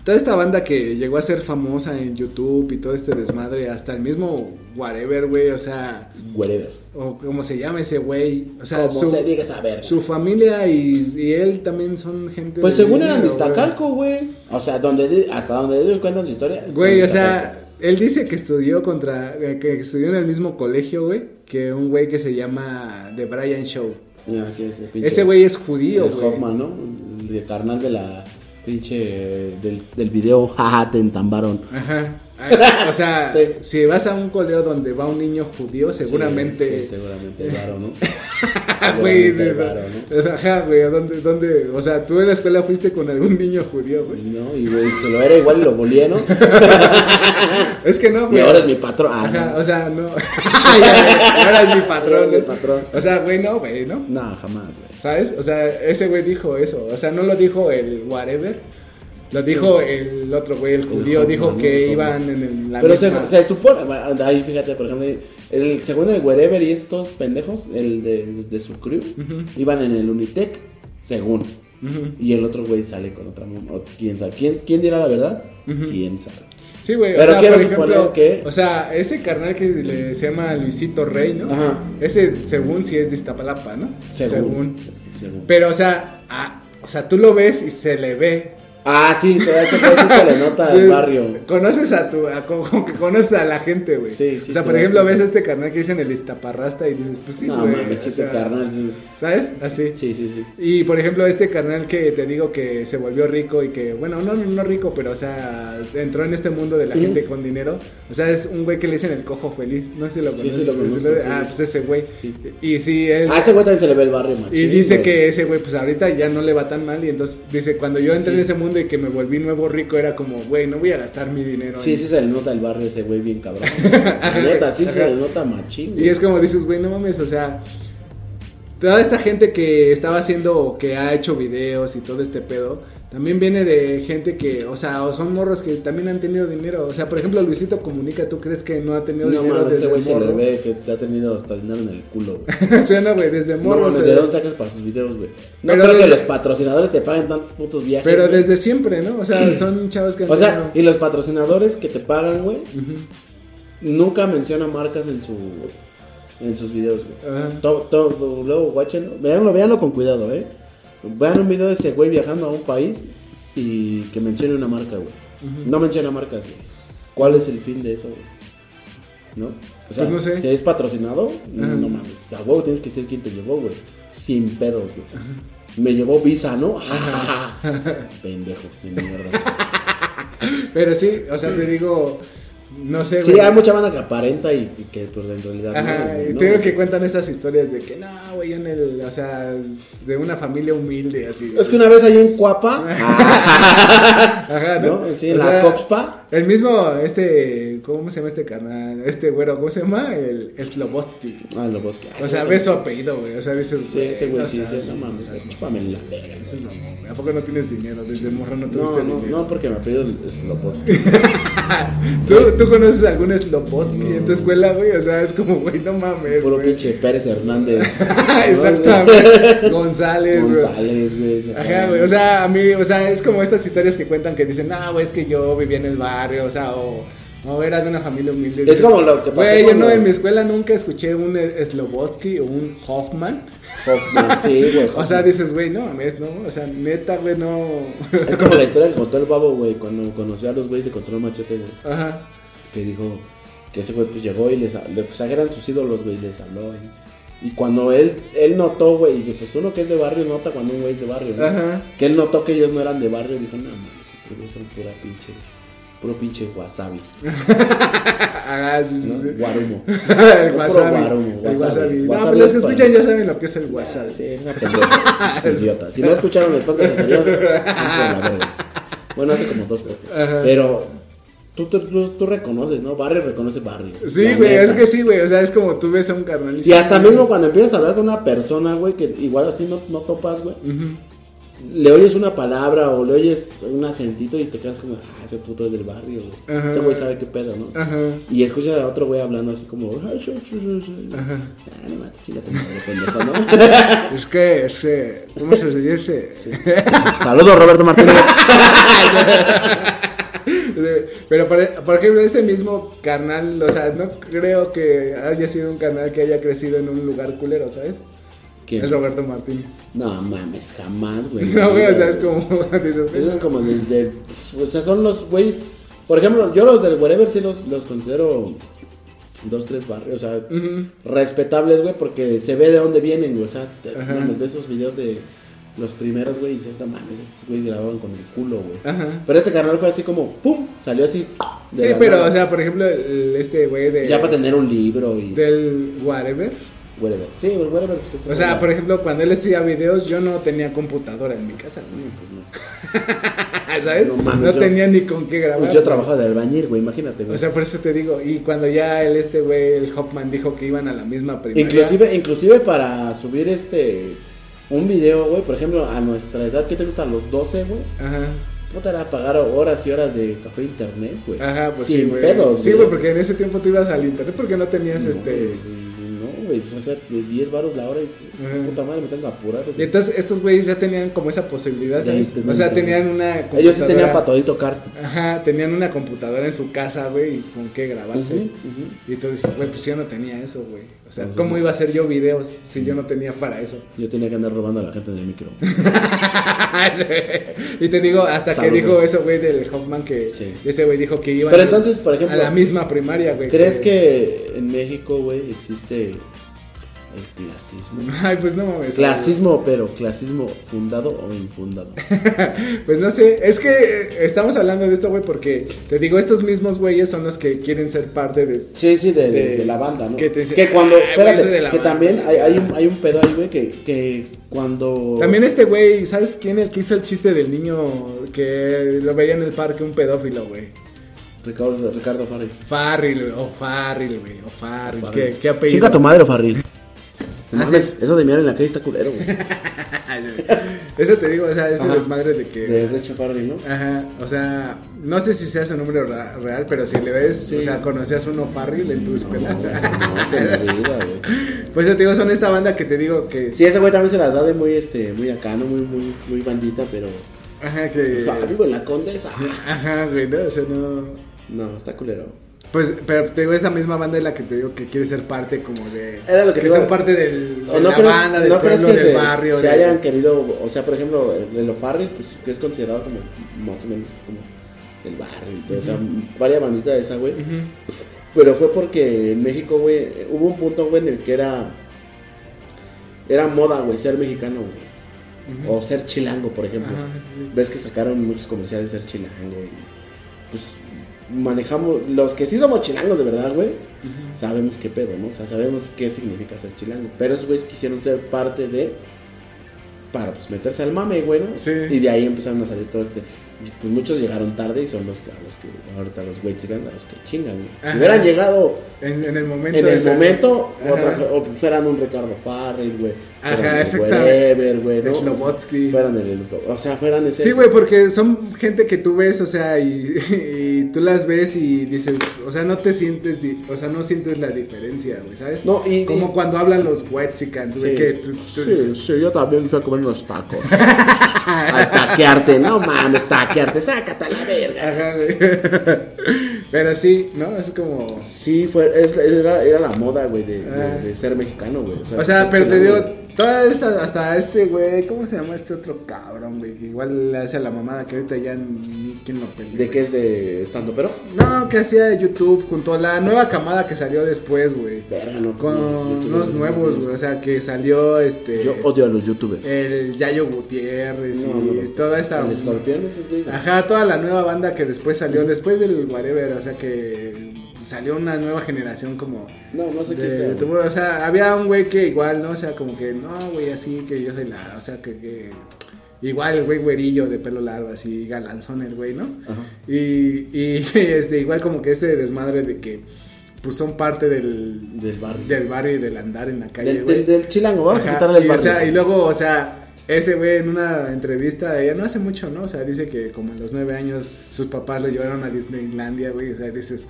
toda esta banda que llegó a ser famosa en YouTube y todo este desmadre, hasta el mismo Whatever, güey. O sea, Whatever. o como se llama ese güey. O sea, Como su, se diga saber. su familia y, y él también son gente. Pues según eran de. Iztacalco, güey. O sea, donde hasta donde ellos cuentan su historia. Güey, o sea, él dice que estudió contra, eh, que estudió en el mismo colegio, güey, que un güey que se llama The Brian Show. Ah, sí, ese güey es judío, güey. ¿no? El de carnal de la pinche del, del video jaja te entambaron. Ajá. Ah, O sea, Sí. si vas a un colegio donde va un niño judío, seguramente. Sí, sí, seguramente varo, ¿no? Güey, de- varo, ¿no? Ajá, güey, ¿a ¿dónde, dónde? O sea, tú en la escuela fuiste con algún niño judío, güey. No, y güey, se lo era igual y lo volía, ¿no? Es que no, Y güey. ahora es mi patrón. Ah, Ajá, no. o sea, no. Ahora es mi patrón, es mi patrón. O sea, güey, no, güey, ¿no? No, jamás, güey. ¿Sabes? O sea, ese güey dijo eso. O sea, no lo dijo el whatever. Lo dijo el otro güey, el judío. Dijo que iban en el- la Pero se, misma... se supone, ahí fíjate, por ejemplo, el, según el Wherever y estos pendejos, el de, de su crew, iban en el Unitec, según. Y el otro güey sale con otra o quién sabe. ¿Quién, quién dirá la verdad? ¿Quién sabe? Sí, güey. O sea, quiero por ejemplo, que- o sea, ese carnal que le, se llama Luisito Rey, ¿no? Ajá. Ese, según si es de Iztapalapa, ¿no? Según. Según. Pero, o sea, o sea, tú lo ves y se le ve. Ah, sí, se, pues, sí se le nota al barrio. Conoces a tu, a- como, que conoces a la gente, güey. Sí, sí, O sea, por ejemplo, ves a este carnal que dicen el Iztaparrasta y dices, pues sí, no güey. mames, o ese carnal. sí. ¿Sabes? Así. Sí, sí, sí. Y por ejemplo, este carnal que te digo que se volvió rico y que, bueno, no, no, no rico, pero o sea, entró en este mundo de la Ujú. gente con dinero. O sea, es un güey que le dicen el cojo feliz. No sé si lo Sí, conoces. sí lo pero conozco, lo- sí. Ah, pues ese güey. Sí. Y sí, él. A ese güey también se le ve el barrio, machín. y dice güey. que ese güey, pues ahorita ya no le va tan mal. Y entonces dice, cuando yo entré Sí. en ese mundo y que me volví nuevo rico, era como, güey, no voy a gastar mi dinero. Sí, en- sí se le nota el barrio ese güey bien cabrón. Neta, sí se le nota machín. Y es como dices, güey, no mames, o sea, toda esta gente que estaba haciendo, que ha hecho videos y todo este pedo, también viene de gente que, o sea, o son morros que también han tenido dinero. O sea, por ejemplo, Luisito Comunica, ¿tú crees que no ha tenido No dinero mames, ese desde güey se le ve que te ha tenido hasta dinero en el culo, güey. Suena, güey, desde No morro. mames, se- ¿de dónde sacas para sus videos, güey? No Pero creo que desde- los patrocinadores te paguen tantos putos viajes. Pero desde siempre, ¿no? O sea, son chavos que han O sea, tenido- y los patrocinadores que te pagan, güey, Ujú. nunca mencionan marcas en su en sus videos, güey. Ajá. Todo, todo, luego, guáchenlo, véanlo, véanlo con cuidado, eh. Vean un video de ese güey viajando a un país y que mencione una marca, güey. No menciona marcas, güey. ¿Cuál es el fin de eso, güey? ¿No? O sea, Pues no sé. si es patrocinado, no, mames. A huevo tienes que ser quien te llevó, güey. Sin pedos, güey. Me llevó Visa, ¿no? Pendejo, de mierda. Pero sí, o sea, te digo, no sé, Sí, güey. hay mucha banda que aparenta y, y que pues en realidad Ajá, no, güey, y no, te digo güey. que cuentan esas historias de que no, güey, en el, o sea, de una familia humilde, así. Es que una vez ahí en Cuapa, Ajá, ¿no? ¿no? Sí, O la sea, Coxpa. El mismo, este, ¿cómo se llama este carnal? Este güero, ¿cómo se llama? El Slobotsky. Ah, lo bosque. O sea, ve su apellido, güey. O sea, dices, Sí, ese güey no sí, sí, no mames, chúpame la verga. Eso es mamón. ¿A poco no tienes dinero? Desde morro no No, tuviste no, dinero. no, porque me apellido es lo bosque. ¿Tú, ¿Tú conoces algún Slobotsky en tu escuela, güey? O sea, es como, güey, no mames, Puro güey. pinche Pérez Hernández. Exactamente. González, güey. González, güey. Ajá, güey, o sea, a mí, o sea, es como estas historias que cuentan que dicen, ah, güey, es que yo vivía en el barrio, o sea, o, o era de una familia humilde. Es como lo que pasó Güey, yo no, en mi escuela nunca escuché un Slobotsky o un Hoffman. Hoffman, sí, güey. O sea, dices, güey, no mames, no, o sea, neta, güey, no. Es como la historia que contó el babo, güey, cuando conoció a los güeyes de Control Machete, güey. Ajá. Que dijo que ese güey pues llegó y les sea, que eran sus ídolos, güey, les habló. Y, y cuando él, él notó, güey, que pues uno que es de barrio nota cuando un güey es de barrio, ¿no? Ajá. Que él notó que ellos no eran de barrio, dijo, no estos güeyes son pura pinche, puro pinche wasabi, Ajá, sí, sí, ¿no? sí. Guarumo. el wasabi. guarumo, el wasabi. wasabi. No, Wasabi pero los que escuchan ya saben lo que es el wasabi. Sí, es una pendeja, es idiota. Si no escucharon el podcast anterior. Bueno, hace como dos podcasts. Pero tú, tú, tú, reconoces, ¿no? Barrio reconoce barrio. Sí, güey, es que sí, güey, o sea, es como tú ves a un carnal Y hasta sí, mismo cuando empiezas a hablar con una persona, güey, que igual así no, no topas, güey, Ujú. Le oyes una palabra o le oyes un acentito y te quedas como, ah, ese puto es del barrio, güey. Ajá. Ese güey sabe qué pedo, ¿no? Ajá. Y escuchas a otro güey hablando así como, ah, sí, sí, sí, sí. Ajá. Ah, no mames, madre, pendejo, ¿no? Es que, es que, ¿cómo se dice? Saludos, Roberto Martínez. Pero por, por ejemplo, este mismo carnal, o sea, no creo que haya sido un carnal que haya crecido en un lugar culero, ¿sabes? ¿Quién? Es Roberto Martínez. No mames, jamás, güey. No, güey, o sea, es como, Eso es como del, del- O sea, son los güeyes. Por ejemplo, yo los del Wherever sí los, los considero dos, tres barrios, o sea, respetables, güey, porque se ve de dónde vienen, güey. O sea, te, mames, ves esos videos de los primeros, güey, y dices, no mames, estos güeyes grababan con el culo, güey. Ajá. Pero este canal fue así como, ¡pum! Salió así. Sí, pero, nada. o sea, por ejemplo, el- este güey de... Ya para tener un libro y. Del whatever. Wherever. Sí, el Wherever, pues eso. O sea, por ejemplo, cuando él hacía videos, yo no tenía computadora en mi casa, güey. Pues no. ¿Sabes? No No, mames, yo- tenía ni con qué grabar. Pues yo trabajaba de albañil, güey, imagínate, güey. O sea, por eso te digo, y cuando ya el este güey, el Hopman dijo que iban a la misma primaria. Inclusive, inclusive para subir este un video, güey, por ejemplo, a nuestra edad, ¿qué te gusta? A los 12, güey. Ajá. Puta, era pagar horas y horas de café internet, güey. Ajá, pues Sin sí, güey. pedos, Sí, güey, porque en ese tiempo tú ibas al internet porque no tenías No, este. No, güey, pues, o sea, de 10 baros la hora y puta madre, me tengo que apurar. güey. Y entonces estos güeyes ya tenían como esa posibilidad, ¿sabes? O sea, tenían una computadora. Ellos sí tenían patodito cart. Ajá, tenían una computadora en su casa, güey, y con qué grabarse. Ujú, ujú. Y tú dices, güey, pues yo no tenía eso, güey. O sea, ¿cómo iba a hacer yo videos si yo no tenía para eso? Yo tenía que andar robando a la gente en el micro. y te digo, hasta Saludos. que dijo eso, güey, del Hoffman, que Sí. ese güey dijo que iban Pero entonces, por ejemplo, a la misma primaria, güey. ¿Crees que en México, güey, existe el clasismo? Ay, pues no mames. Clasismo, pero clasismo fundado o infundado. Pues no sé, es que estamos hablando de esto, güey, porque te digo, estos mismos güeyes son los que quieren ser parte de... Sí, sí, de, de- De- de la banda, ¿no? que te dice, que cuando, "Ah, espérate, que banda". también hay, hay, un, hay un pedo ahí, güey, que, que cuando... También este güey, ¿sabes quién? El que hizo el chiste del niño que lo veía en el parque, un pedófilo, güey. Ricardo, Ricardo Farril. Farril, o Farril, güey, o Farril, ¿Qué, qué apellido? Chinga tu madre, Farril. No Ah, mames, eso de mirar en la calle está culero, güey. Eso te digo, o sea, este Ajá. desmadre de que... De Richo Farril, ¿no? Ajá, o sea, no sé si sea su número ra- real, pero si le ves, Sí. o sea, conocías uno Farril en tu escuela. No, se olvida, güey. Pues yo te digo, son esta banda que te digo que... Sí, ese güey también se las da de muy, este, muy acá, ¿no? Muy, muy, muy bandita, pero... Ajá, que... Ah, vivo en la condesa. Ajá, güey, no, o sea, no... No, está culero. Pues, pero te digo, esta misma banda es la que te digo que quiere ser parte como de... Era lo que son iba- parte del, de ¿O no la crees, banda, del no crees pueblo, que del se, barrio. se de- hayan querido, o sea, por ejemplo, el el O'Farrill, pues que es considerado como más o menos como el barrio y todo, o sea, varias banditas de esa, güey. Pero fue porque en México, güey, hubo un punto, güey, en el que era, era moda, güey, ser mexicano, güey. O ser chilango, por ejemplo. Ves que sacaron muchos comerciales de ser chilango y pues manejamos, los que sí somos chilangos de verdad, güey, sabemos qué pedo, ¿no? O sea, sabemos qué significa ser chilango. Pero esos güeyes quisieron ser parte de, para pues meterse al mame, güey, ¿no? Sí. Y de ahí empezaron a salir todo este. pues muchos llegaron tarde y son los que, a los que ahorita los güeyes a los que chingan, güey. Si hubieran llegado En, en el momento. en el momento, otra, o fueran un Ricardo Farrell, güey. Ajá, exactamente. Güey, ¿no? Slobodsky. Fueran el, o sea, fueran ese. Sí, güey, porque son gente que tú ves, o sea, y, y tú las ves y dices, o sea, no te sientes, o sea, no sientes la diferencia, güey, ¿sabes? No, y- Como y- cuando hablan los Wexicans, güey, Sí, que tú, tú sí, dices, sí, yo también fui a comer unos tacos. a taquearte, no mames, taquearte, sácate a la verga. Ajá, güey. Pero sí, ¿no? Es como... Sí, fue, es- era, era la moda, güey, de, Ah. de ser mexicano, güey. O sea, O sea, ser pero te digo, toda esta, hasta este güey, ¿cómo se llama este otro cabrón, güey? Que igual le hace a la mamada que ahorita ya ni quien lo pelea. ¿De qué es de estando, pero? No, que hacía YouTube junto a la nueva camada que salió después, güey. No, Con no, unos nuevos, güey. O sea, que salió este. Yo odio a los youtubers. El Yayo Gutiérrez No, y no, toda esta. El escorpión, esos güeyes. Ajá, toda la nueva banda que después salió, después del Whatever. O sea, que salió una nueva generación como. No, no sé de quién sea. güey. O sea, había un güey que igual, ¿no? O sea, como que, no, güey, así que yo soy la. O sea, que. que Igual el güey güerillo de pelo largo, así galanzón el güey, ¿no? Ajá. Y, y este, igual como que este desmadre de que pues son parte del, Del barrio. del barrio y del andar en la calle, Del, güey. del, del chilango, vamos Ajá, a quitarle el y, o barrio. sea, y luego, o sea, ese güey en una entrevista, ya no hace mucho, ¿no? O sea, dice que como en los nueve años sus papás lo llevaron a Disneylandia, güey. O sea, dices...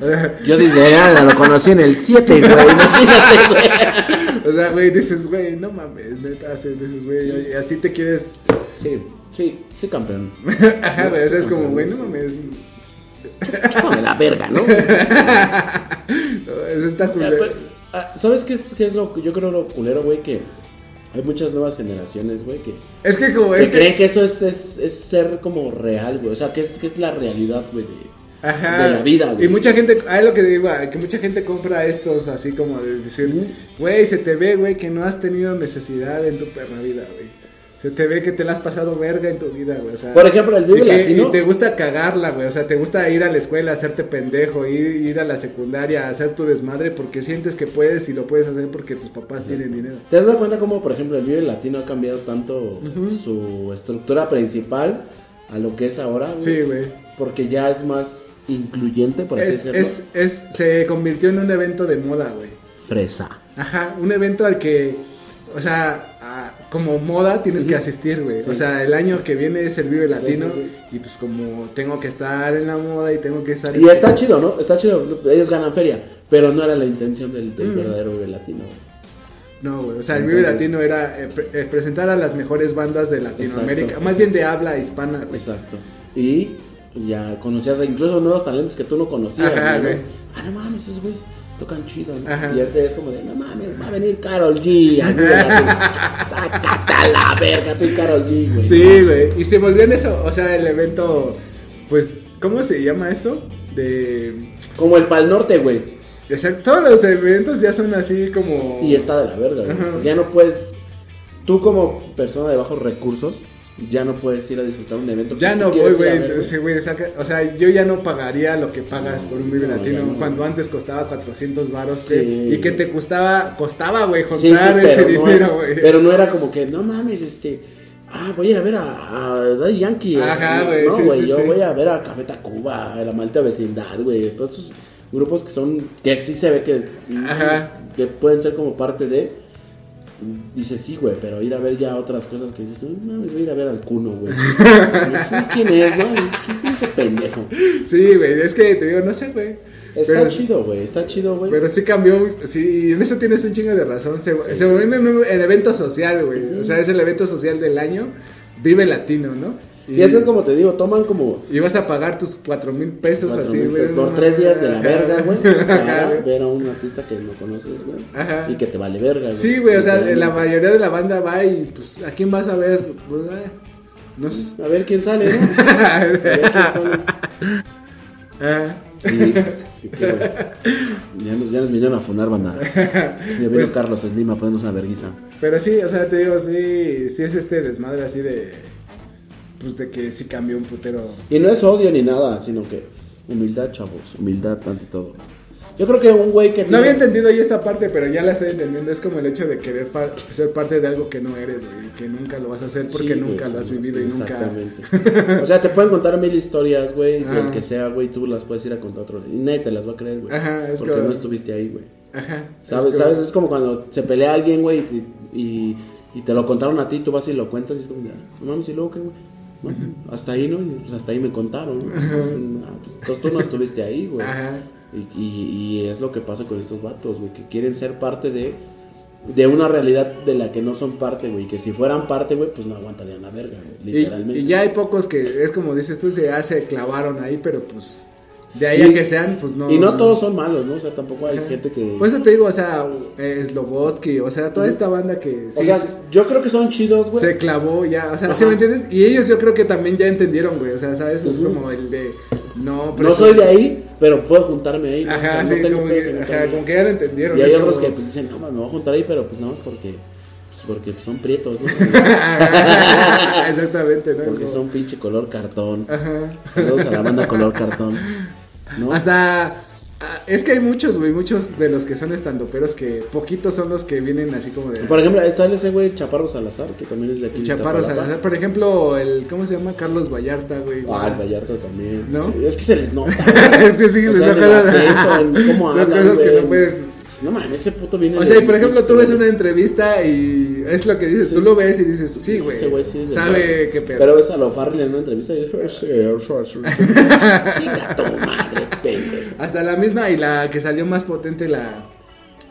o sea, Yo desde allá lo conocí en el 7, güey, imagínate, güey. o sea, güey, dices, güey, no mames, neta, así, dices, güey, y así te quieres... Sí, sí, sí, campeón. Ajá, güey, es como, güey, no mames. Chúpame la verga, ¿no? Eso está Ah, culero. pero, ah, ¿Sabes qué es, qué es lo yo creo lo culero, güey? Que hay muchas nuevas generaciones, güey, que, Es que como... que es que- creen que eso es, es, es ser como real, güey. O sea, que es, que es la realidad, güey, de, Ajá. de la vida, güey. Y mucha gente, ahí lo que digo, ah, que mucha gente compra estos así como de decir, güey, se te ve, güey, que no has tenido necesidad en tu perra vida, güey. Se te ve que te la has pasado verga en tu vida, güey. O sea, Por ejemplo, el Vive y que- Latino. Y te gusta cagarla, güey. O sea, te gusta ir a la escuela, hacerte pendejo, ir, ir a la secundaria, hacer tu desmadre porque sientes que puedes y lo puedes hacer porque tus papás tienen dinero. ¿Te has dado cuenta cómo, por ejemplo, el Vive Latino ha cambiado tanto su estructura principal a lo que es ahora? güey? Sí, güey. Porque ya es más incluyente, por así Es, decirlo. es, es, se convirtió en un evento de moda, güey. Fresa. Ajá, un evento al que, o sea, a- como moda tienes que asistir, güey. Sí. O sea, el año que viene es el Vive Latino sí, y pues como tengo que estar en la moda y tengo que estar... Y está chido, ¿no? Está chido. Ellos ganan feria. Pero no era la intención del, del Mm. verdadero Vive Latino. güey. No, güey, o sea, el Vive Latino era eh, pre- eh, presentar a las mejores bandas de Latinoamérica, Exacto, más bien de habla hispana, güey. Exacto. Y ya conocías incluso nuevos talentos que tú no conocías. Ajá. Ah, no mames, esos güeyes tocan chido. ¿no? Y ahorita es como de, no mames, va a venir Carol G. Sácate a la verga, tú y Carol G, güey. Sí, güey, y se volvió en eso, o sea, el evento, pues, ¿cómo se llama esto? De... Como el Pal Norte, güey. Exacto, todos los eventos ya son así como... Y está de la verga, güey. Ya no puedes. Tú, como persona de bajos recursos, ya no puedes ir a disfrutar un evento. Ya no voy, güey. Sí, o sea, yo ya no pagaría lo que pagas por un Vive No, Latino no. cuando antes costaba 400 varos Sí. y que te costaba, costaba, güey, sí, juntar ese dinero, güey. pero no era como que, no mames, este. Ah, voy a ir a ver a, a Daddy Yankee. Ajá, No, güey, No, güey, yo voy a ver a Café Tacuba, a la Malta Vecindad, güey. Todos esos grupos que son. que sí se ve que. Ajá. que pueden ser como parte de. Dice sí, güey, pero ir a ver ya otras cosas que dices, no mames, voy a ir a ver al Cuno, güey. ¿Quién es, no? ¿Quién es ese pendejo? Sí, güey, es que te digo, no sé, güey. Está Pero- chido, güey, está chido, güey. Pero sí cambió, sí, en eso tienes un chingo de razón. Se, se volvió en un en evento social, güey. O sea, es el evento social del año. Vive Latino, ¿no? Y eso es como te digo, toman como Y vas a pagar tus cuatro mil pesos así, güey. por no tres días de la Ajá, verga, güey. Ajá, Para ver a un artista que no conoces, güey. Ajá. Y que te vale verga, güey. Sí, güey, o sea, la mayoría de la banda va y pues, ¿a quién vas a ver? Pues, ah, no sé. A ver quién sale, ¿no? A ver quién sale. Ah, Y, y ya, nos, ya nos vinieron a funar, banda. Ya vino Pues- Carlos Slim a ponernos una verguiza. pero sí, o sea, te digo, sí, sí es este desmadre así de... pues de que sí cambió un putero. Y no es odio ni nada, sino que humildad, chavos, humildad ante todo. Yo creo que un güey que... No había entendido yo esta parte, pero ya la estoy entendiendo. Es como el hecho de querer par- ser parte de algo que no eres, güey. Que nunca lo vas a hacer porque Sí, nunca güey, lo has sí, vivido y nunca. Exactamente. o sea, te pueden contar mil historias, güey, Ajá. el que sea, güey, tú las puedes ir a contar otro. Y nadie te las va a creer, güey. Ajá, es Porque como- no estuviste ahí, güey. Ajá. ¿Sabes? es como- ¿Sabes? Es como cuando se pelea alguien, güey, y, y, y te lo contaron a ti, tú vas y lo cuentas y es como, "Ah, no mames, ¿y luego qué, güey? Hasta ahí, ¿no? Y, pues hasta ahí me contaron, ¿no? Pues, ah, pues, entonces tú no estuviste ahí, güey. Y, y- y es lo que pasa con estos vatos, güey, que quieren ser parte de, de una realidad de la que no son parte, güey. Que si fueran parte, güey, pues no aguantarían la verga, güey, literalmente. y ya hay pocos que es como dices tú, se ya se clavaron ahí, pero pues de ahí Y- a que sean, pues no. Y no todos son malos, ¿no? O sea, tampoco hay gente que... Pues te digo, o sea, Slobodsky, o sea, toda esta banda que o sea, se- yo creo que son chidos, güey. se clavó ya, o sea, ¿sí me entiendes? Y ellos yo creo que también ya entendieron, güey, o sea, ¿sabes? Es como el de no, No soy de ahí, pero puedo juntarme ahí. ¿no? O Ajá, sea, no sí, tengo como que, ajá, como que ya lo entendieron. Y hay otros como- que pues dicen, no, me voy a juntar ahí, pero pues no, porque, pues, porque son prietos, ¿no? Exactamente, ¿no? porque son pinche color cartón. Ajá. Saludos a la banda color cartón. ¿no? Hasta. ah, Es que hay muchos, güey, muchos de los que son estandoperos que poquitos son los que vienen así como de. Por ejemplo, está ese güey, el Chaparro Salazar, que también es de aquí. El Chaparro. Salazar. Por ejemplo, el. ¿Cómo se llama? Carlos Vallarta, güey. Ah, el Vallarta también. ¿No? Sí, es que se les nota. es que sí, les cómo Son hablan, cosas que no puedes. No mames, ese puto viene O sea, y por ejemplo, tú ves una entrevista y es lo que dices, tú lo ves y dices, sí, güey. Ese güey sí Sabe qué pedo. Pero ves a lo Farrell en una entrevista y dices, pendejo. Hasta la misma y la que salió más potente, la,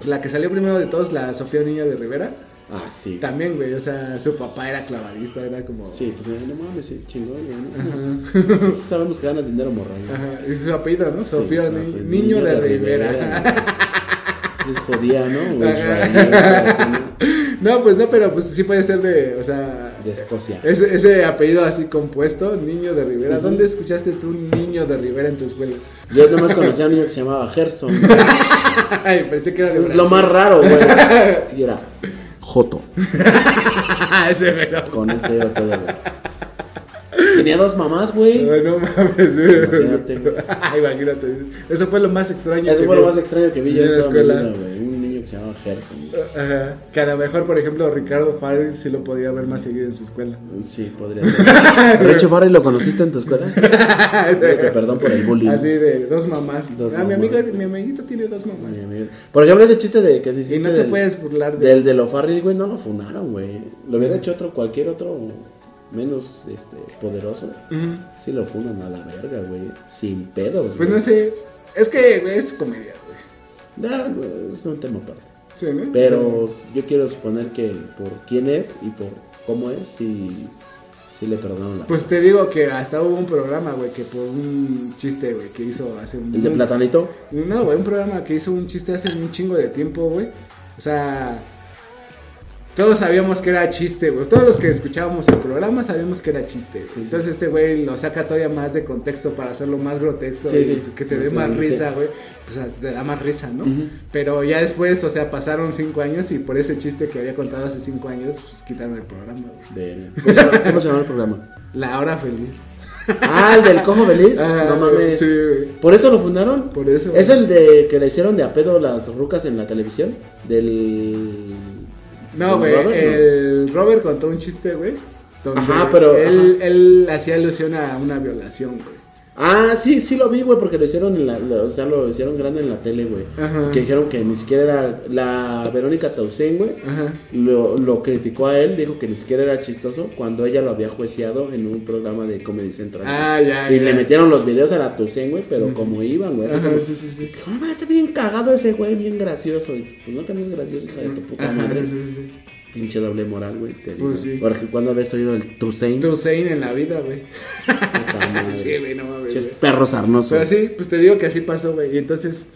la que salió primero de todos, la Sofía Niño de Rivera. Ah, sí. También, güey, o sea, su papá era clavadista, era como... Sí, pues no mames, sí, chingón, ¿no? Sí Sabemos que ganas dinero, morra. ¿no? Ajá, es su apellido, ¿no? Sí, Sofía Ni- Niño, de, Rivera. Es jodía, ¿no? Ajá. así, ¿no? no, pues no, pero pues sí puede ser de, o sea... De Escocia. Ese, ese apellido así compuesto, Niño de Rivera. ¿Dónde escuchaste tú Niño de Rivera en tu escuela? Yo nomás conocía a un niño que se llamaba Gerson. Ay, pensé que era de Es lo más raro, güey. Y era Joto. Ese. Con este era todo, güey. Tenía dos mamás, güey. Ay, no mames, güey. Imagínate, güey. Imagínate. Eso fue lo más extraño. Eso que fue lo vi más extraño que vi yo en en la toda mi escuela. vida, güey. Un niño que se llamaba Gerson. Ajá. Que a lo mejor, por ejemplo, Ricardo Farrell sí lo podía ver más seguido en su escuela. Sí, podría ser. Richo Farrell, ¿lo conociste en tu escuela? Perdón por el bullying. Así de dos mamás. Dos ah, mi mamás. amigo, mi amiguito tiene dos mamás. Mi. Por ejemplo, ese chiste de que dijiste Y no te del- puedes burlar de Del de lo Farrell, güey, no lo funaron, güey. Lo hubiera hecho otro, cualquier otro menos este poderoso. Ujú. Sí lo funan a la verga, güey. Sin pedos, Pues güey. no sé. Es que güey, es comedia, güey, es un tema aparte. Sí, ¿no? Pero yo quiero suponer que por quién es y por cómo es, sí, sí le perdonaron la Pues te digo que hasta hubo un programa, güey, que por un chiste, güey, que hizo hace un... El de Platanito. No, güey, un programa que hizo un chiste hace un chingo de tiempo, güey. O sea, todos sabíamos que era chiste, güey. Todos los que escuchábamos el programa sabíamos que era chiste. güey. Sí, sí. Entonces este güey lo saca todavía más de contexto para hacerlo más grotesco Sí, y sí. que te dé más risa, güey. Pues te da más risa, ¿no? Pero ya después, o sea, pasaron cinco años y por ese chiste que había contado hace cinco años, pues quitaron el programa, güey. De... ¿Cómo, se llama, cómo se llama el programa? La hora feliz. Ah, el del cojo feliz. Ah, no mames. Sí, güey. ¿Por eso lo fundaron? Por eso. ¿Es el de que le hicieron de a pedo las rucas en la televisión? Del. No, güey, Robert, ¿no? el Robert contó un chiste, güey. donde Ajá, pero- Él, él hacía alusión a una violación, güey. Ah, sí, sí lo vi, güey, porque lo hicieron en la, lo- o sea, lo hicieron grande en la tele, güey. Ajá. Que dijeron que ni siquiera era la Verónica Tausen, güey. Lo, lo criticó a él, dijo que ni siquiera era chistoso cuando ella lo había juiciado en un programa de Comedy Central. Ah, ya, Y ya. le metieron los videos a la Tausen, güey, pero como iban, güey. como, sí, sí, sí. "Oh, está bien cagado ese güey, bien gracioso. Y, pues no que no es gracioso, hija de tu puta Ajá, madre. sí, sí, sí. Pinche doble moral, güey. te Pues digo. sí. Porque cuando habías oído el Tusein. Tu Zane en la vida, güey. Madre. Sí, güey, no mames, güey. perros sarnosos. Pero sí, pues te digo que así pasó, güey. Y entonces,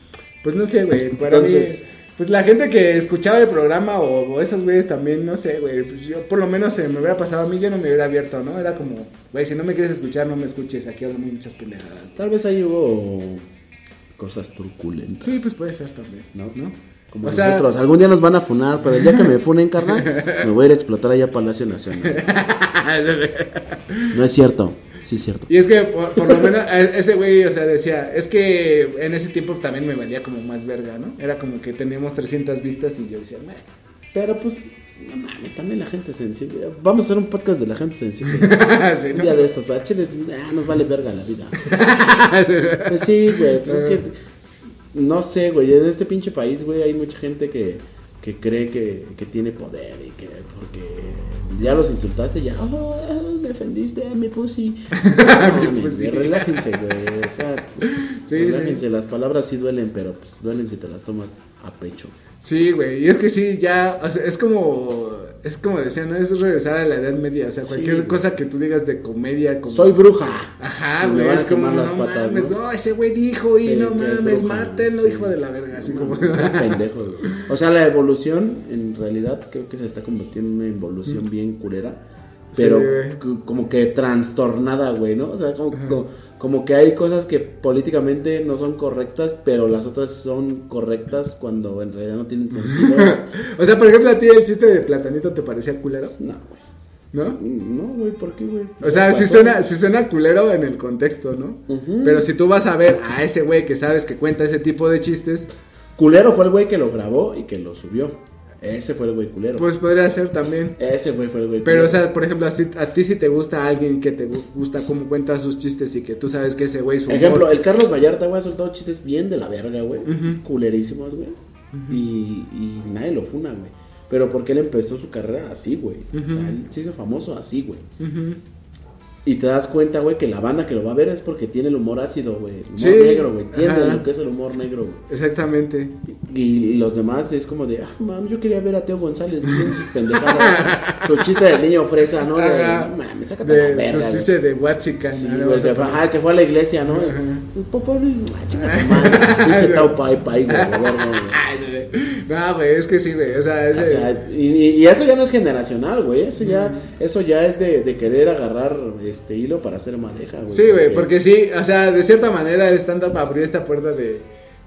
pues no sé, güey. Para Entonces- mí, pues la gente que escuchaba el programa o, o esos güeyes también, no sé, güey. Pues yo, por lo menos, se me hubiera pasado a mí, yo no me hubiera abierto, ¿no? Era como, güey, si no me quieres escuchar, no me escuches. Aquí hablamos muchas pendejadas. Tal vez ahí hubo cosas truculentas. Sí, pues puede ser también, ¿No? ¿no? Como O sea- nosotros. Algún día nos van a funar, pero el día que me funen, carnal, me voy a ir a explotar allá a Palacio Nacional. No es cierto. Sí es cierto. Y es que por, por lo menos e- ese güey, o sea, decía, es que en ese tiempo también me valía como más verga, ¿no? Era como que teníamos 300 vistas y yo decía, "Meh". Pero pues, no mames, también la gente sensible. Vamos a hacer un podcast de la gente sensible. Sí, Un ¿no? día de estos, para Chile, ah, nos vale verga la vida. Pues sí, güey, pues es que, no sé, güey, en este pinche país, güey, hay mucha gente que, que cree que, que tiene poder y que porque ya los insultaste, ya, oh, me ofendiste, mi pussy. No mames, pussy. relájense, güey, o sea, Sí, relájense, las palabras sí duelen, pero pues duelen si te las tomas a pecho. Sí, güey, y es que sí, ya, o sea, es como, es como decía, ¿no? Es regresar a la Edad Media, o sea, cualquier cosa que tú digas de comedia, como... Soy bruja. Ajá, güey, a es como, no patas, mames, ¿no? no, ese güey dijo, y Sí, no mames, mátenlo, sí. hijo de la verga, así No, como... güey. O sea, la evolución, en realidad, creo que se está convirtiendo en una involución bien culera. Sí, Pero como que trastornada, güey, ¿no? O sea, como, como, como que hay cosas que políticamente no son correctas, pero las otras son correctas cuando en realidad no tienen sentido. o sea, por ejemplo, a ti el chiste de Platanito te parecía culero, no, güey. ¿no? No, güey, ¿por qué, güey? O sea, sí Pasó. suena, sí suena culero en el contexto, ¿no? Pero si tú vas a ver a ese güey que sabes que cuenta ese tipo de chistes, Culero fue el güey que lo grabó y que lo subió. Ese fue el güey culero. pues podría ser también. Ese güey fue el güey Pero, culero. o sea, por ejemplo, así- a ti si te gusta alguien que te gu- gusta cómo cuenta sus chistes y que tú sabes que ese güey su humor- Ejemplo, el Carlos Vallarta, güey, ha soltado chistes bien de la verga, güey. Ujú. Culerísimos, güey. y, y nadie lo funa, güey. Pero porque él empezó su carrera así, güey. O sea, él se hizo famoso así, güey. Y te das cuenta, güey, que la banda que lo va a ver es porque tiene el humor ácido, güey. El humor Sí. negro, güey. Entiende lo que es el humor negro, güey. Exactamente. Y los demás es como de, ah, mam, yo quería ver a Teo González su chiste del niño fresa, ¿no? De, Ajá. no mames, sácate la De verga. su güey". chiste de Huachican. Sí, ¿no? güey, a que, poner- ajá, que fue a la iglesia, ¿no? Ajá. Papá de madre, pinche Tao Pai Pai, güey, No, güey, es que sí, güey. O sea, ese- O sea, y, y- y eso ya no es generacional, güey. Eso ya, eso ya es de, de querer agarrar este hilo para hacer madeja, güey. Sí, güey, porque sí, o sea, de cierta manera el stand-up abrió esta puerta de,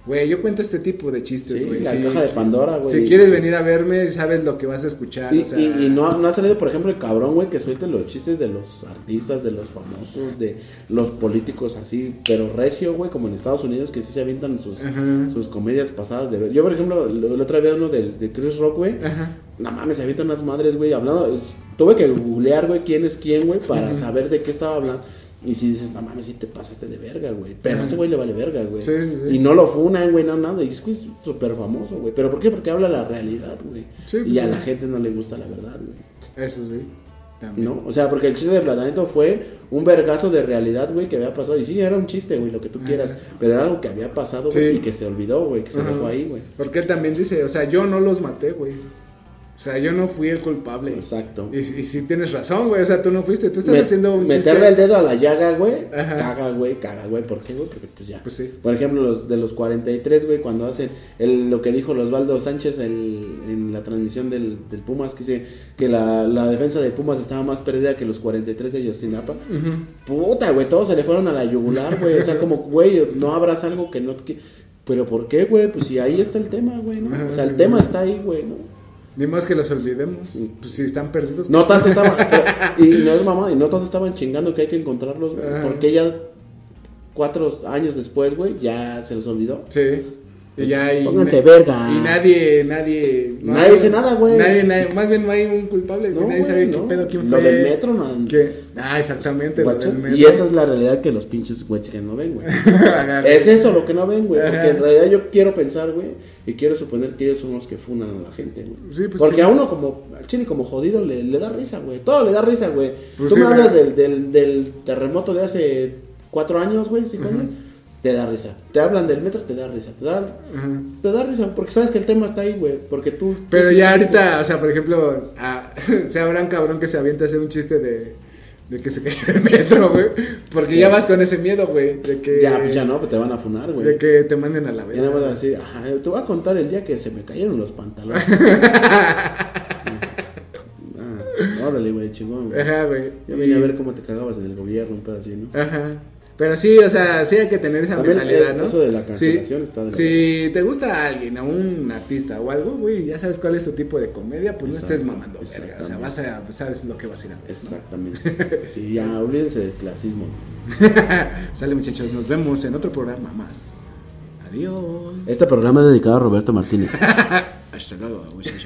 güey, yo cuento este tipo de chistes, Sí, güey. la sí. caja de Pandora, güey. Si quieres Sí. venir a verme, sabes lo que vas a escuchar, Y, o sea... y- y no, no ha salido, por ejemplo, el cabrón, güey, que suelte los chistes de los artistas, de los famosos, de los políticos así, pero recio, güey, como en Estados Unidos, que sí se avientan sus, Ajá. sus comedias pasadas de ver. Yo, por ejemplo, el otro día uno del- de, Chris Rock, güey. Ajá. No mames, se avientan unas madres, güey, hablando. Tuve que googlear, güey, quién es quién, güey, para saber de qué estaba hablando. Y si dices, no mames, si te pasaste de verga, güey. Pero a ese güey le vale verga, güey. Sí, sí, sí. Y no lo funan, güey, no nada. Y es que es súper famoso, güey. ¿Pero por qué? Porque habla la realidad, güey. Sí, y a pues, la gente no le gusta la verdad, güey. Eso sí, también. ¿No? O sea, porque el chiste de Platanito fue un vergazo de realidad, güey, que había pasado. Y sí, era un chiste, güey, lo que tú quieras. Pero era algo que había pasado, güey, y que se olvidó, güey, que se dejó ahí, güey. Porque él también dice, o sea, yo no los maté, güey. O sea, yo no fui el culpable. Exacto. Y, y sí tienes razón, güey, o sea, tú no fuiste, tú estás Me- haciendo un meterle chiste... el dedo a la llaga, güey. Ajá. Caga, güey, caga, güey. ¿Por qué, güey? Porque pues ya. Pues sí. Por ejemplo, los de los 43, güey, cuando hacen el, lo que dijo Osvaldo Sánchez el- en la transmisión del, del Pumas, que dice que la, la defensa de Pumas estaba más perdida que los 43 de ellos sin APA. Puta, güey, todos se le fueron a la yugular, güey. O sea, como, güey, no abras algo que no... que- Pero ¿por qué, güey? Pues si ahí está el tema, güey, ¿no? O sea, el tema está ahí, güey, ¿no? Ni más que los olvidemos. Pues si están perdidos. No tanto estaban, y no es mamá, y no tanto estaban chingando que hay que encontrarlos, güey, Ajá. porque ya cuatro años después, güey, ya se los olvidó. Sí. Y ya y Pónganse verga. Y nadie, nadie. Nadie dice nada, güey. Nadie, nadie, más bien no hay un culpable. No, nadie sabe no. qué pedo, quién Lo fue. del metro, no. ¿Qué? Ah, exactamente, lo Guacha, del metro. Y esa es la realidad que los pinches güeyes que no ven, güey. Es eso lo que no ven, güey. Porque en realidad yo quiero pensar, güey, y quiero suponer que ellos son los que funan a la gente, güey. Sí, pues Porque sí. a uno como, al chile como jodido, le, le da risa, güey. Todo le da risa, güey. Pues Tú sí, me hablas del, del, del terremoto de hace cuatro años, güey, cinco años, te da risa. Te hablan del metro, te da risa. Te da, Ajá. te da risa, porque sabes que el tema está ahí, güey. Porque tú... Pero ya ahorita, o sea, por ejemplo, ah, se habrá un cabrón que se avienta a hacer un chiste de, de que se cayó el metro, güey. Porque Sí. ya vas con ese miedo, güey. De que. Ya, pues ya no, pues te van a funar, güey. De que te manden a la Ya nada más verga. así, ajá, te voy a contar el día que se me cayeron los pantalones. ah, órale, güey, chingón, güey. Ajá, güey. Yo venía a ver cómo te cagabas en el gobierno, un pedo así, ¿no? Ajá. Pero sí, o sea, sí hay que tener esa También mentalidad, es- ¿no? eso de la Sí, cancelación está de la Si te gusta a alguien, a un artista o algo, güey, ya sabes cuál es su tipo de comedia, pues no estés mamando, verga. O sea, vas a, pues, sabes lo que vas a ir a ver, ¿no? Exactamente. y ya, olvídense del clasismo. Sale, muchachos, nos vemos en otro programa más. Adiós. Este programa es dedicado a Roberto Martínez. Hasta luego, muchachos.